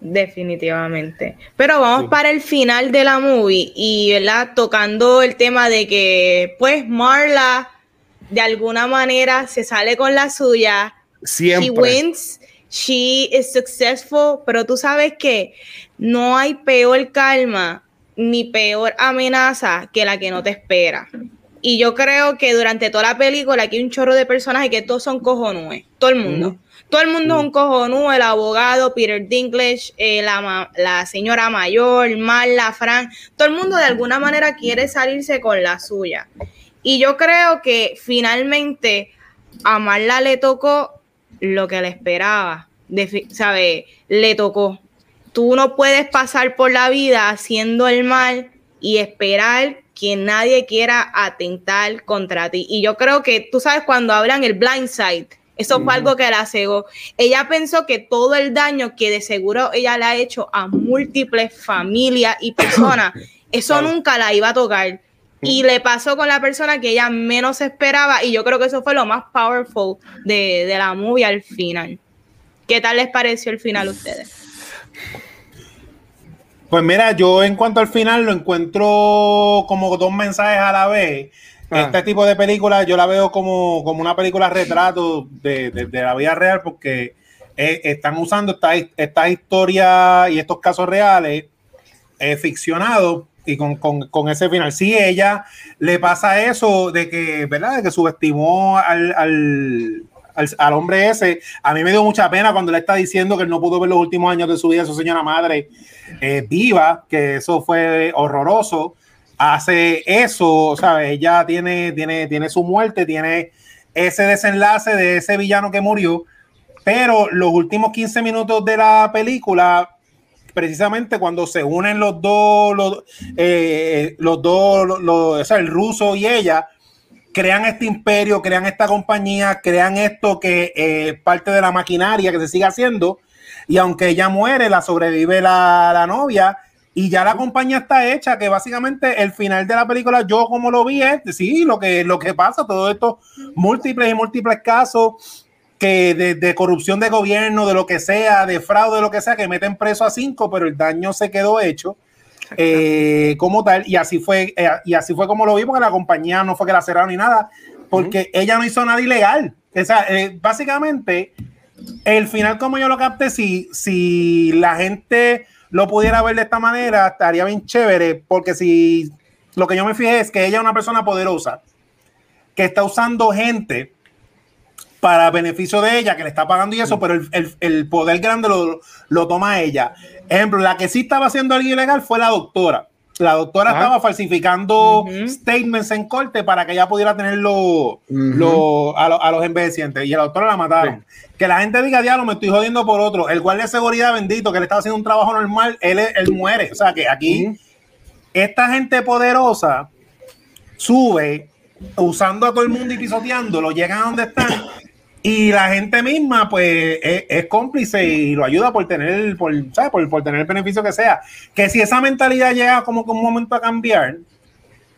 Definitivamente. Pero vamos para el final de la movie y, ¿verdad? Tocando el tema de que, pues, Marla de alguna manera se sale con la suya. Siempre. She wins she is successful, pero tú sabes que no hay peor calma ni peor amenaza que la que no te espera. Y yo creo que durante toda la película aquí hay un chorro de personajes que todos son cojonúes, todo el mundo. Todo el mundo es un cojonú, el abogado, Peter Dinklage, eh, la, la, señora mayor, Marla, Frank, todo el mundo de alguna manera quiere salirse con la suya. Y yo creo que finalmente a Marla le tocó lo que le esperaba, ¿sabe? Le tocó. Tú no puedes pasar por la vida haciendo el mal y esperar que nadie quiera atentar contra ti. Y yo creo que tú sabes cuando hablan el blind side, eso fue algo que la cegó. Ella pensó que todo el daño que de seguro ella le ha hecho a múltiples familias y personas, eso nunca la iba a tocar. Y le pasó con la persona que ella menos esperaba y yo creo que eso fue lo más powerful de, de la movie al final. ¿Qué tal les pareció el final a ustedes? Pues mira, yo en cuanto al final lo encuentro como dos mensajes a la vez. Ah. Este tipo de películas yo la veo como, una película retrato de, la vida real porque eh, están usando estas esta historias y estos casos reales eh, ficcionados y con, ese final. Sí, ella le pasa eso de que, ¿verdad? De que subestimó al, al, hombre ese. A mí me dio mucha pena cuando le está diciendo que él no pudo ver los últimos años de su vida, su señora madre eh, viva, que eso fue horroroso. Hace eso, ¿sabes? Ella tiene, tiene, tiene su muerte, tiene ese desenlace de ese villano que murió, pero los últimos 15 minutos de la película precisamente cuando se unen los dos, los, eh, los dos, o sea, el ruso y ella, crean este imperio, crean esta compañía, crean esto que es eh, parte de la maquinaria que se sigue haciendo. Y aunque ella muere, la sobrevive la, la, novia y ya la compañía está hecha, que básicamente el final de la película, yo como lo vi, es, sí, lo que, lo que pasa, todos estos múltiples y múltiples casos que de, de, corrupción de gobierno, de lo que sea, de fraude, de lo que sea, que meten preso a cinco, pero el daño se quedó hecho. Eh, como tal, y así fue, eh, y así fue como lo vimos, que la compañía no fue que la cerraron ni nada, porque ella no hizo nada ilegal. O sea, eh, básicamente, el final, como yo lo capté, si, si la gente lo pudiera ver de esta manera, estaría bien chévere, porque si lo que yo me fijé es que ella es una persona poderosa, que está usando gente para beneficio de ella, que le está pagando y eso, pero el, el, poder grande lo, lo, toma ella. Ejemplo, la que sí estaba haciendo algo ilegal fue la doctora. La doctora estaba falsificando statements en corte para que ella pudiera tener lo, a, los envejecientes. Y la doctora la mataron. Que la gente diga, diablo, me estoy jodiendo por otro. El guardia de seguridad bendito, que le estaba haciendo un trabajo normal, él, él muere. O sea que aquí, esta gente poderosa sube usando a todo el mundo y pisoteándolo, llegan a donde están y la gente misma, pues, es, cómplice y lo ayuda por tener, por, ¿sabes? Por, tener el beneficio que sea. Que si esa mentalidad llega como como un momento a cambiar,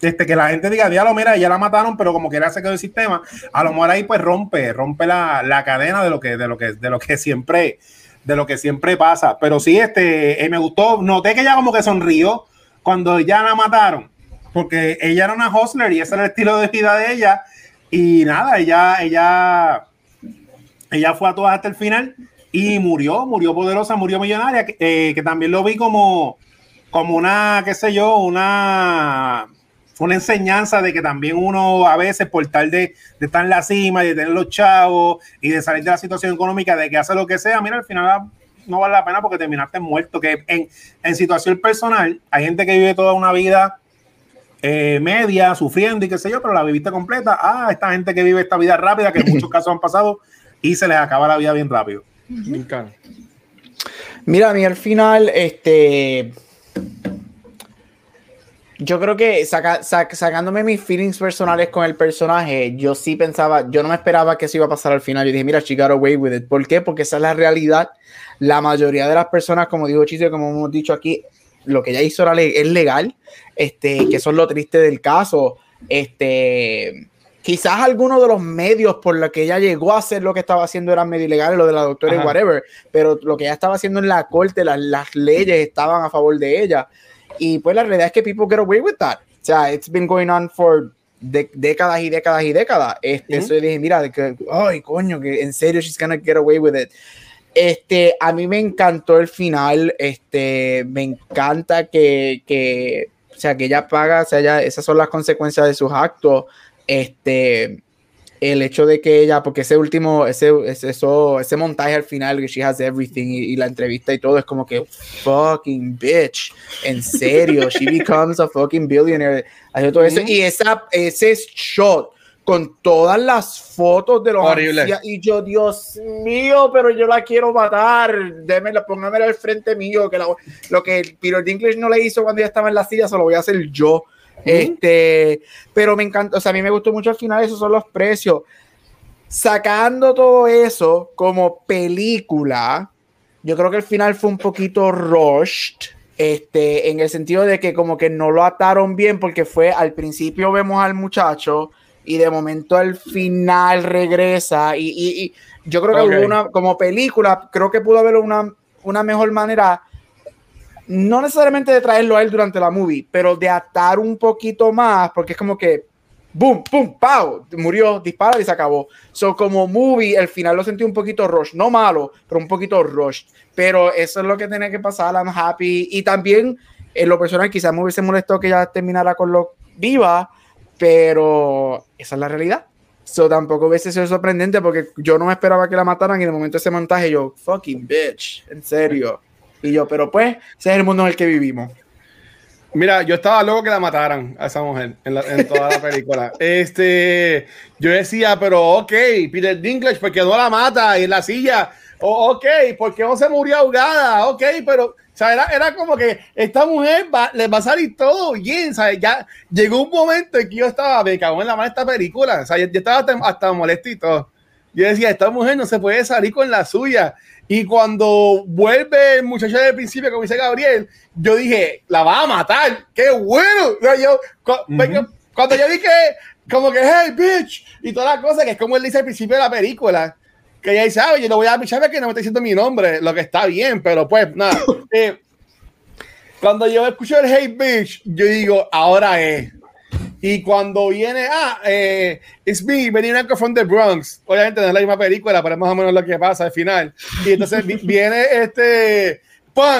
este, que la gente diga, diablo, mira, ya la mataron, pero como que se quedó el sistema, a lo mejor ahí pues rompe, rompe la, cadena de lo que, de lo que, de lo que siempre, de lo que siempre pasa. Pero sí, este, eh, me gustó, noté que ella como que sonrió cuando ya la mataron, porque ella era una hustler y ese era el estilo de vida de ella. Y nada, ella, ella ella fue a todas hasta el final y murió, murió poderosa, murió millonaria, eh, que también lo vi como, como una, qué sé yo, una, una enseñanza de que también uno a veces por tal de, de, estar en la cima y de tener los chavos y de salir de la situación económica, de que hace lo que sea, mira, al final no vale la pena porque terminaste muerto, que en, en situación personal hay gente que vive toda una vida eh, media, sufriendo y qué sé yo, pero la viviste completa. Ah, esta gente que vive esta vida rápida, que en muchos casos han pasado y se les acaba la vida bien rápido. Mira, a mí al final, este. Yo creo que sacándome mis feelings personales con el personaje, yo sí pensaba, yo no me esperaba que eso iba a pasar al final. Yo dije, mira, she got away with it. ¿Por qué? Porque esa es la realidad. La mayoría de las personas, como dijo Chiste, como hemos dicho aquí, lo que ella hizo era es legal. Este, que eso es lo triste del caso. Este quizás algunos de los medios por los que ella llegó a hacer lo que estaba haciendo eran medio ilegales, lo de la doctora y whatever, pero lo que ella estaba haciendo en la corte, las, leyes estaban a favor de ella. Y pues la realidad es que people get away with that. O sea, it's been going on for décadas y décadas y décadas. Este, Eso yo dije, mira, que, ay, coño, que en serio she's gonna get away with it. Este, a mí me encantó el final, este, me encanta que, que o sea, que ella paga, o sea, ya, esas son las consecuencias de sus actos este, el hecho de que ella, porque ese último, ese, ese, eso, ese montaje al final, que she has everything y, la entrevista y todo, es como que fucking bitch, en serio, she becomes a fucking billionaire. Todo eso. Y esa, ese shot con todas las fotos de los Horrible. y yo, Dios mío, pero yo la quiero matar, démela, póngamela al frente mío, que lo que Peter Dinklage no le hizo cuando ella estaba en la silla, se lo voy a hacer yo. Este, pero me encanta, o sea, a mí me gustó mucho al final, esos son los precios. Sacando todo eso como película, yo creo que el final fue un poquito rushed, este, en el sentido de que como que no lo ataron bien porque fue al principio vemos al muchacho y de momento al final regresa y, y, yo creo que una, como película, creo que pudo haber una, una mejor manera no necesariamente de traerlo a él durante la movie, pero de atar un poquito más, porque es como que, boom, boom, pow, murió, dispara y se acabó. So, como movie, el final lo sentí un poquito rush, no malo, pero un poquito rush. Pero eso es lo que tiene que pasar, I'm happy. Y también, en lo personal, quizás me hubiese molestado que ya terminara con lo viva, pero esa es la realidad. So, tampoco hubiese sido sorprendente porque yo no me esperaba que la mataran y de momento ese montaje yo, fucking bitch, en serio. Y yo, pero pues, ese es el mundo en el que vivimos. Mira, yo estaba loco que la mataran a esa mujer en, toda la película. este, yo decía, pero ok, Peter Dinklage, porque no la mata en la silla? Oh, ok, porque no se murió ahogada? Ok, pero, o sea, era, como que esta mujer va, le va a salir todo bien, ¿sabes? Ya llegó un momento en que yo estaba, me cago en la mano esta película, o sea, yo, estaba hasta, hasta molesto y todo. Yo decía, esta mujer no se puede salir con la suya. Y cuando vuelve el muchacho del principio, como dice Gabriel, yo dije, la va a matar. ¡Qué bueno! yo, cuando yo dije, como que, hey, bitch, y todas las cosas, que es como él dice al principio de la película, que ella dice, ah, yo le voy a chave que no me está diciendo mi nombre, lo que está bien, pero pues nada. Eh, cuando yo escucho el Hey Bitch, yo digo, ahora es. Y cuando viene, ah, eh, it's me, venir from the Bronx. Obviamente no es la misma película, pero es más o menos lo que pasa al final. Y entonces viene este.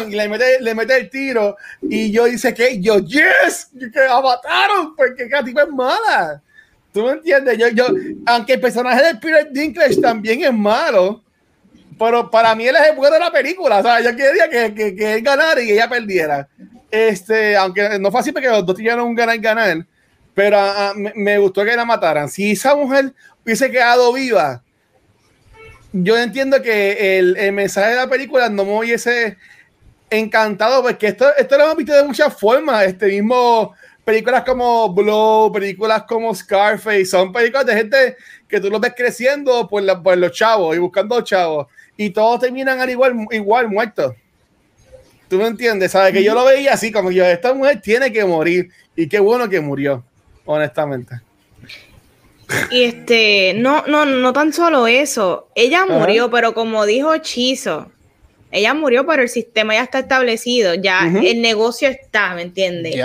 Y le mete, le mete el tiro. Y yo dice que yo, yes, que la mataron, porque cada tipo es mala. ¿Tú me entiendes? Yo, yo, aunque el personaje de Peter Dinklage también es malo, pero para mí él es el bueno de la película. O sea, yo quería que, que, que él ganara y ella perdiera. Este, aunque no fue así porque los dos tuvieron un ganar ganar, pero ah, ah, me, me, gustó que la mataran. Si esa mujer hubiese quedado viva, yo entiendo que el, el mensaje de la película no me hubiese encantado, porque esto, esto lo hemos visto de muchas formas. Este mismo películas como Blow, películas como Scarface, son películas de gente que tú los ves creciendo por, la, por los chavos y buscando chavos y todos terminan al igual, igual muertos. ¿Tú me entiendes? ¿Sabes? Que yo lo veía así, como que yo, esta mujer tiene que morir. Y qué bueno que murió, honestamente. Y este, no, no, no tan solo eso. Ella murió, pero como dijo Chizo, ella murió, pero el sistema ya está establecido, ya el negocio está, ¿me entiendes?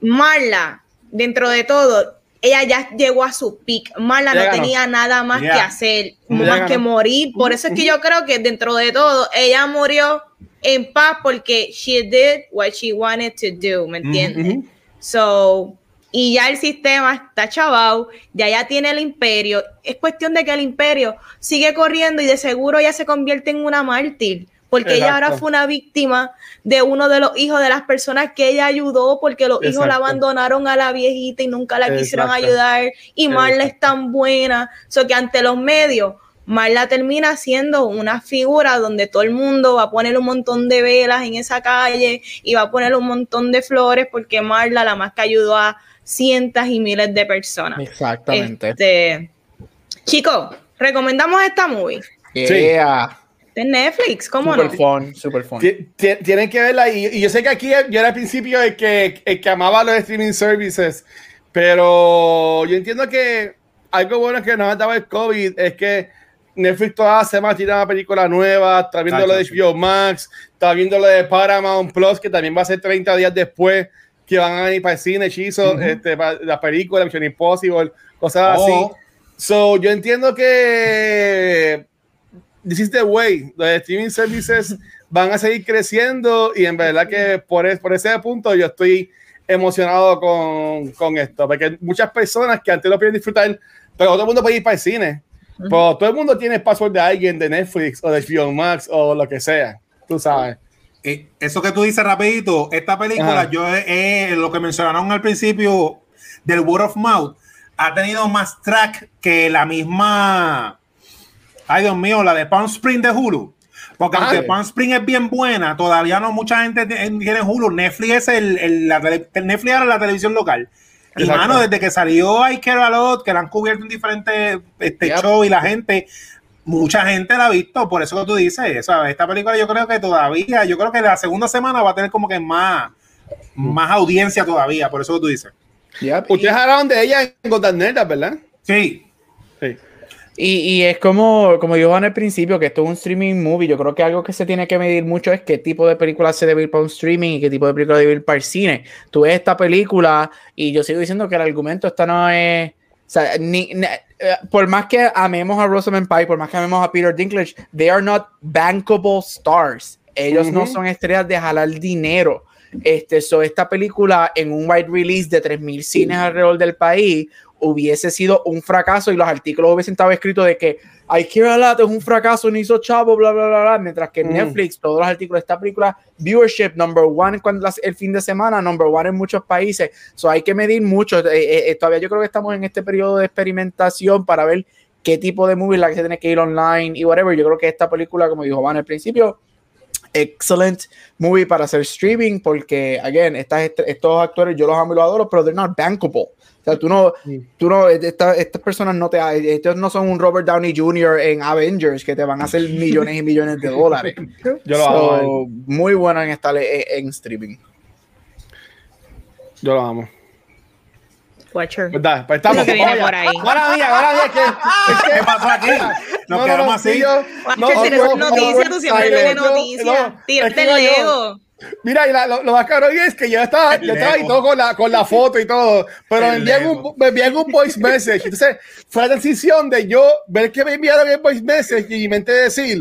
Marla, dentro de todo, ella ya llegó a su peak. Marla no tenía nada más que hacer, más que morir. Por eso es que yo creo que dentro de todo, ella murió en paz porque she did what she wanted to do, ¿me entiendes? So, y ya el sistema está chavado, ya ya tiene el imperio. Es cuestión de que el imperio sigue corriendo y de seguro ya se convierte en una mártir porque ella ahora fue una víctima de uno de los hijos de las personas que ella ayudó, porque los hijos la abandonaron a la viejita y nunca la quisieron ayudar, y Marla es tan buena, so que ante los medios, Marla termina siendo una figura donde todo el mundo va a poner un montón de velas en esa calle y va a poner un montón de flores, porque Marla la más que ayudó a cientos y miles de personas. Exactamente. Este, chicos, recomendamos esta movie. Sí. De Netflix, ¿cómo super no? Fun, super fun. Tienen que verla. Y, yo sé que aquí yo era al principio el que, el que amaba los streaming services, pero yo entiendo que algo bueno que nos ha dado el COVID es que Netflix toda la semana tiene una película nueva, está viendo lo de HBO Max, está viendo lo de Paramount Plus, que también va a ser 30 días después que van a ir para el cine, hechizo, este, para la película, Mission Impossible, cosas así. Oh. So, yo entiendo que this is the way. Los streaming services van a seguir creciendo y en verdad que por, por ese punto yo estoy emocionado con, con, esto, porque muchas personas que antes lo podían disfrutar, pero todo el mundo puede ir para el cine. Pero todo el mundo tiene password de alguien de Netflix o de HBO Max o lo que sea, tú sabes. Eso que tú dices rapidito, esta película, yo eh, lo que mencionaron al principio del word of mouth, ha tenido más track que la misma Ay, Dios mío, la de Palm Spring de Hulu. Porque aunque Palm Spring es bien buena, todavía no mucha gente tiene Hulu. Netflix es el, el, la, Netflix era la televisión local. Y mano, desde que salió I Care a Lot, que la han cubierto en diferentes este, shows y la gente, mucha gente la ha visto, por eso que tú dices, ¿sabes? Esta película yo creo que todavía, yo creo que la segunda semana va a tener como que más, más audiencia todavía, por eso que tú dices. Ustedes hablaron de ella en Gotham ¿verdad? Sí. Sí. Y, y, es como, como dijo en el principio, que esto es un streaming movie. Yo creo que algo que se tiene que medir mucho es qué tipo de película se debe ir para un streaming y qué tipo de película debe ir para el cine. Tú ves esta película y yo sigo diciendo que el argumento esta no es. O sea, ni, eh, por más que amemos a Rosamund Pike, por más que amemos a Peter Dinklage, they are not bankable stars. Ellos no son estrellas de jalar dinero. Este, so, esta película en un wide release de 3.000 cines alrededor del país hubiese sido un fracaso y los artículos hubiesen estado escritos de que a Lot es un fracaso, ni hizo chavo, bla, bla, bla, bla, mientras que mm. Netflix, todos los artículos de esta película, viewership number one cuando el fin de semana, number one en muchos países, so hay que medir mucho, eh, eh, eh, todavía yo creo que estamos en este periodo de experimentación para ver qué tipo de movie la que se tiene que ir online y whatever, yo creo que esta película, como dijo Van al principio, excellent movie para hacer streaming porque, again, estas, estos actores yo los amo y los adoro, pero they're not bankable tú no, tú no, estas personas no te, estos no son un Robert Downey Jr. en Avengers que te van a hacer millones y millones de dólares. Yo lo amo. Muy buena en estar en, streaming. Yo lo amo. Watcher. ¿Verdad? Pues estamos. Lo que viene por ahí. Mía, que, es que- ¿Qué pasó aquí? Nos No, no, quedamos no, así. sí, yo- Watcher, si eres noticia, tú siempre tienes noticias. no, Tírate el. Lego. Mira, y la- lo, lo más cabrón es que yo estaba, yo estaba ahí todo con la, con la foto y todo, pero me envían, un, me envían un voice message. Entonces, fue la transición de yo ver que me enviaron el voice message y mi mente decir,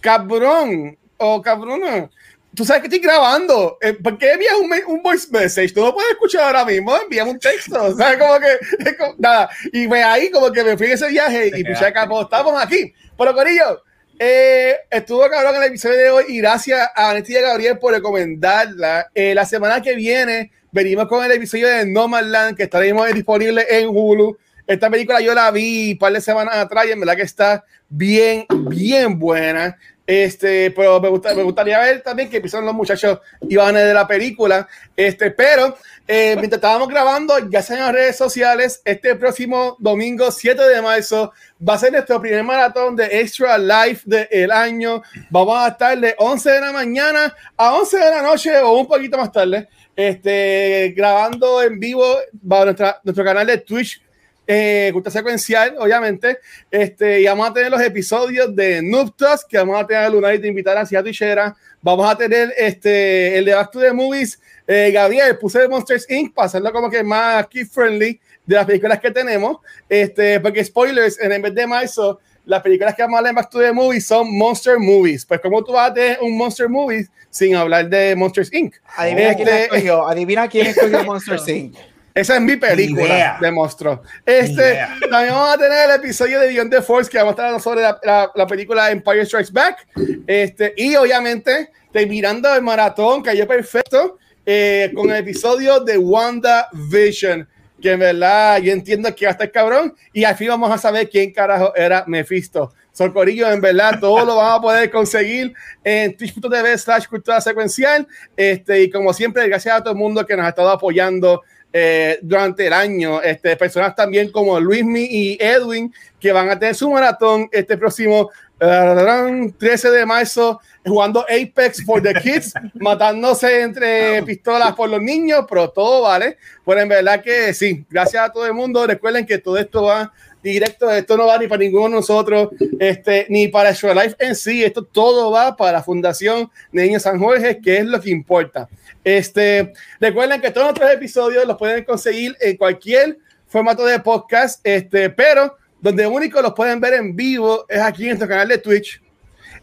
cabrón o cabrona, tú sabes que estoy grabando. eh, ¿Por qué envías un, un voice message? Tú no puedes escuchar ahora mismo, envíame un texto. Sea, como que, como- nada. Y me ahí como que me fui en ese viaje y puché acá, pues, estamos aquí. Pero Corillo, eh, estuvo cabrón en el episodio de hoy y gracias a Vanetti y a Gabriel por recomendarla. Eh, la semana que viene venimos con el episodio de No Man's Land que estaremos disponible en Hulu. Esta película yo la vi un par de semanas atrás y en verdad que está bien, bien buena. Este, pero me, gusta, me gustaría ver también que empezaron los muchachos Iván de la película. Este, pero eh, mientras estábamos grabando, ya sean en las redes sociales, este próximo domingo 7 de marzo va a ser nuestro primer maratón de Extra Life del año. Vamos a estar de 11 de la mañana a 11 de la noche o un poquito más tarde, este, grabando en vivo bajo nuestra, nuestro canal de Twitch eh, cultura secuencial, obviamente. Este, y vamos a tener los episodios de Noob Tusk, que vamos a tener a Lunay de invitar a Cia Tichera. Vamos a tener este, el de Back to the Movies. Eh, Gabriel, puse Monsters Inc. para hacerlo como que más kid friendly de las películas que tenemos. Este, porque spoilers, en vez de marzo, las películas que vamos a hablar en Back to the Movies son Monster Movies. Pues, ¿cómo tú vas a tener un Monster Movies sin hablar de Monsters Inc.? Adivina quién Este- escogió. Adivina quién escogió Monster Inc. Esa es mi película de monstruo. Este, también vamos a tener el episodio de Beyond the Force que vamos a estar hablando sobre la, la- la película Empire Strikes Back. Este, y obviamente, terminando el maratón, cayó perfecto eh, con el episodio de WandaVision. Que en verdad yo entiendo que va a estar cabrón. Y al fin vamos a saber quién carajo era Mephisto. Sol Corillo, en verdad, todo lo van a poder conseguir en twitch.tv slash cultura secuencial. Este, y como siempre, gracias a todo el mundo que nos ha estado apoyando eh, durante el año. Este, personas también como Luismi y Edwin, que van a tener su maratón este próximo eh, 13 de marzo jugando Apex for the Kids, matándose entre pistolas por los niños, pero todo vale. Pero en verdad que sí, gracias a todo el mundo. Recuerden que todo esto va directo, esto no va ni para ninguno de nosotros, este, ni para Extra Life en sí, esto todo va para la Fundación Niños San Jorge, que es lo que importa. Este, recuerden que todos nuestros episodios los pueden conseguir en cualquier formato de podcast, este, pero donde único los pueden ver en vivo es aquí en nuestro canal de Twitch.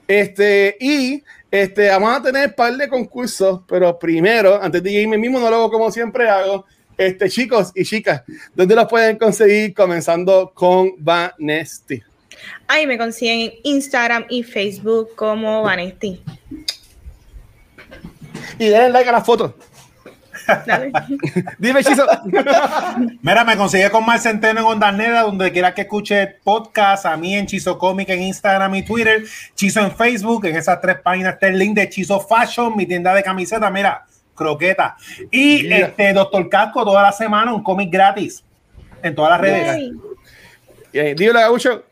Este, y este, vamos a tener un par de concursos, pero primero, antes de irme lo hago como siempre hago. Este, chicos y chicas, ¿dónde los pueden conseguir? Comenzando con Vanesti. Ahí me consiguen en Instagram y Facebook como Vanesti. Y denle like a la foto. Dale. Dime, Chizo. Mira, me consigue con Mar Centeno en Ondas Negras, donde quiera que escuche podcast, a mí en Chizo Comic en Instagram y Twitter, Chizo en Facebook, en esas tres páginas está el link de Chizo Fashion, mi tienda de camisetas, mira, croqueta. Y este Doctor Casco toda la semana, un cómic gratis en todas las redes. Eh, Dígale, Gabucho.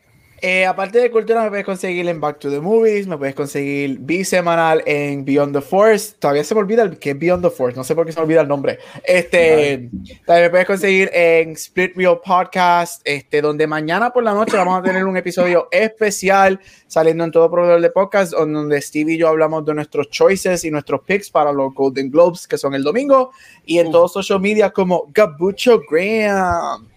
Eh, aparte de cultura, me puedes conseguir en Back to the Movies, me puedes conseguir bisemanal en Beyond the Force. Todavía se me olvida el que es Beyond the Force, no sé por qué se me olvida el nombre. Este, también me puedes conseguir en Split Real Podcast, este, donde mañana por la noche vamos a tener un episodio especial saliendo en todo proveedor de podcast, donde Steve y yo hablamos de nuestros choices y nuestros picks para los Golden Globes, que son el domingo, y en Uf. todos social media como Gabucho Graham.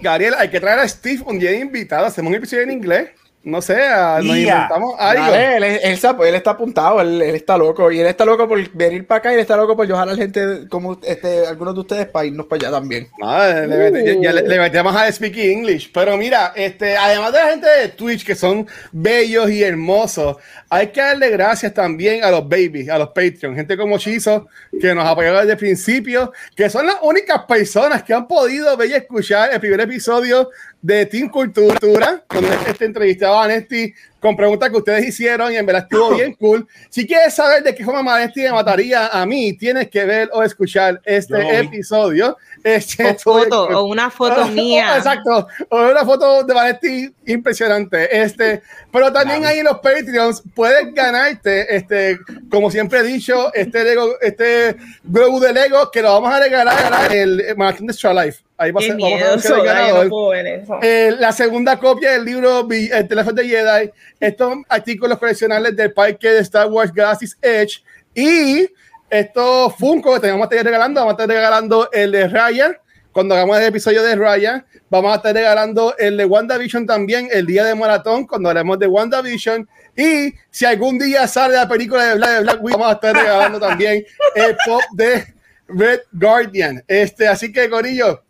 Gabriel, hay que traer a Steve un día invitado. Hacemos un episodio en inglés. No sé, a- nos inventamos algo. Dale, él, él está, él está apuntado, él, él está loco. Y él está loco por venir para acá y él está loco por yo jalar gente como este, algunos de ustedes para irnos para allá también. No, le, le mete- ya le, le metemos a Speak English. Pero mira, este, además de la gente de Twitch que son bellos y hermosos, hay que darle gracias también a los babies, a los Patreon, gente como Chizo, que nos apoyaron desde el principio, que son las únicas personas que han podido ver y escuchar el primer episodio de Team Cultura, donde este entrevistaba a Vanesti con preguntas que ustedes hicieron y en verdad estuvo bien cool. Si quieres saber de qué forma Vanesti me mataría a mí, tienes que ver o escuchar este vi. episodio. Este, O foto, o una foto mía. Exacto. O una foto de Vanetti impresionante. Este, pero también Claro. ahí en los Patreons puedes ganarte, este, como siempre he dicho, este Lego, este globo de Lego que lo vamos a regalar en el Maratón de Extra Life. Ahí va a ser- vamos a no puedo ver eso. Eh, la segunda copia del libro Vi- El teléfono de Jedi, estos artículos coleccionables del parque de Star Wars Galaxy's Edge. Y estos Funko que tenemos a estar regalando, vamos a estar regalando el de Raya, cuando hagamos el episodio de Raya, vamos a estar regalando el de WandaVision también, el día de maratón, cuando haremos de WandaVision. Y si algún día sale la película de Black, de Black Widow, vamos a estar regalando también el pop de Red Guardian. Este, así que, Corillo,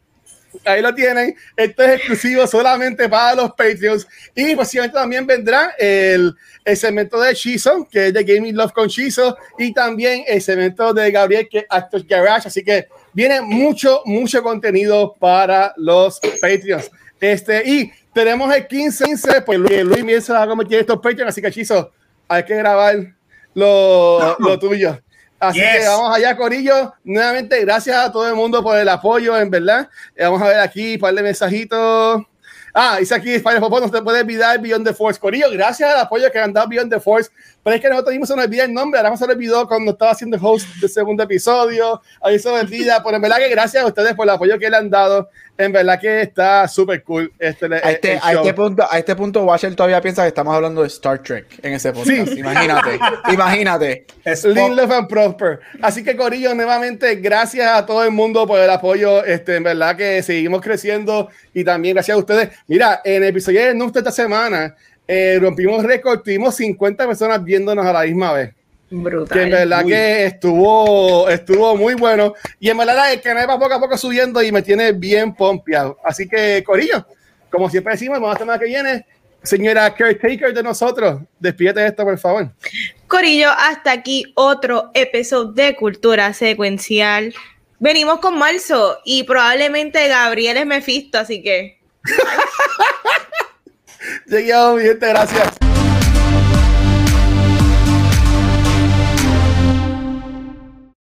Ahí lo tienen. Esto es exclusivo solamente para los Patreons. Y posiblemente también vendrá el, el segmento de Shizo, que es de Gaming Love con Shizo, y también el segmento de Gabriel, que es Actors Garage. Así que viene mucho, mucho contenido para los Patreons. Este, y tenemos el 15, 15 pues Luis, Luis Miel se va a convertir estos Patreons, así que Shizo, hay que grabar lo, lo tuyo. Así Yes. que vamos allá, Corillo. Nuevamente, gracias a todo el mundo por el apoyo, en verdad. Eh, vamos a ver aquí un par de mensajitos. Ah, dice aquí Spider Popó, no se puede olvidar Beyond the Force. Corillo, gracias al apoyo que han dado Beyond the Force. Pero es que nosotros mismos se nos olvida el nombre. Ahora se nos olvidó cuando estaba haciendo el host del segundo episodio. Ahí se nos olvida. Pero en verdad que gracias a ustedes por el apoyo que le han dado. En verdad que está súper cool este, A este, el a, este punto, a este punto, Washer todavía piensa que estamos hablando de Star Trek en ese podcast. Sí. Imagínate, imagínate. Love and prosper. Así que Corillo, nuevamente, gracias a todo el mundo por el apoyo. Este, en verdad que seguimos creciendo y también gracias a ustedes. Mira, en el episodio de Nuestra esta semana eh, rompimos récord, tuvimos 50 personas viéndonos a la misma vez. Brutal. Que en verdad Uy. que estuvo, estuvo muy bueno. Y en verdad el canal va poco a poco subiendo y me tiene bien pompeado. Así que, Corillo, como siempre decimos, vamos a la semana que viene. Señora caretaker de nosotros, despídete de esto, por favor. Corillo, hasta aquí otro episodio de Cultura Secuencial. Venimos con marzo y probablemente Gabriel es Mefisto, así que Llegué a mi gente, gracias.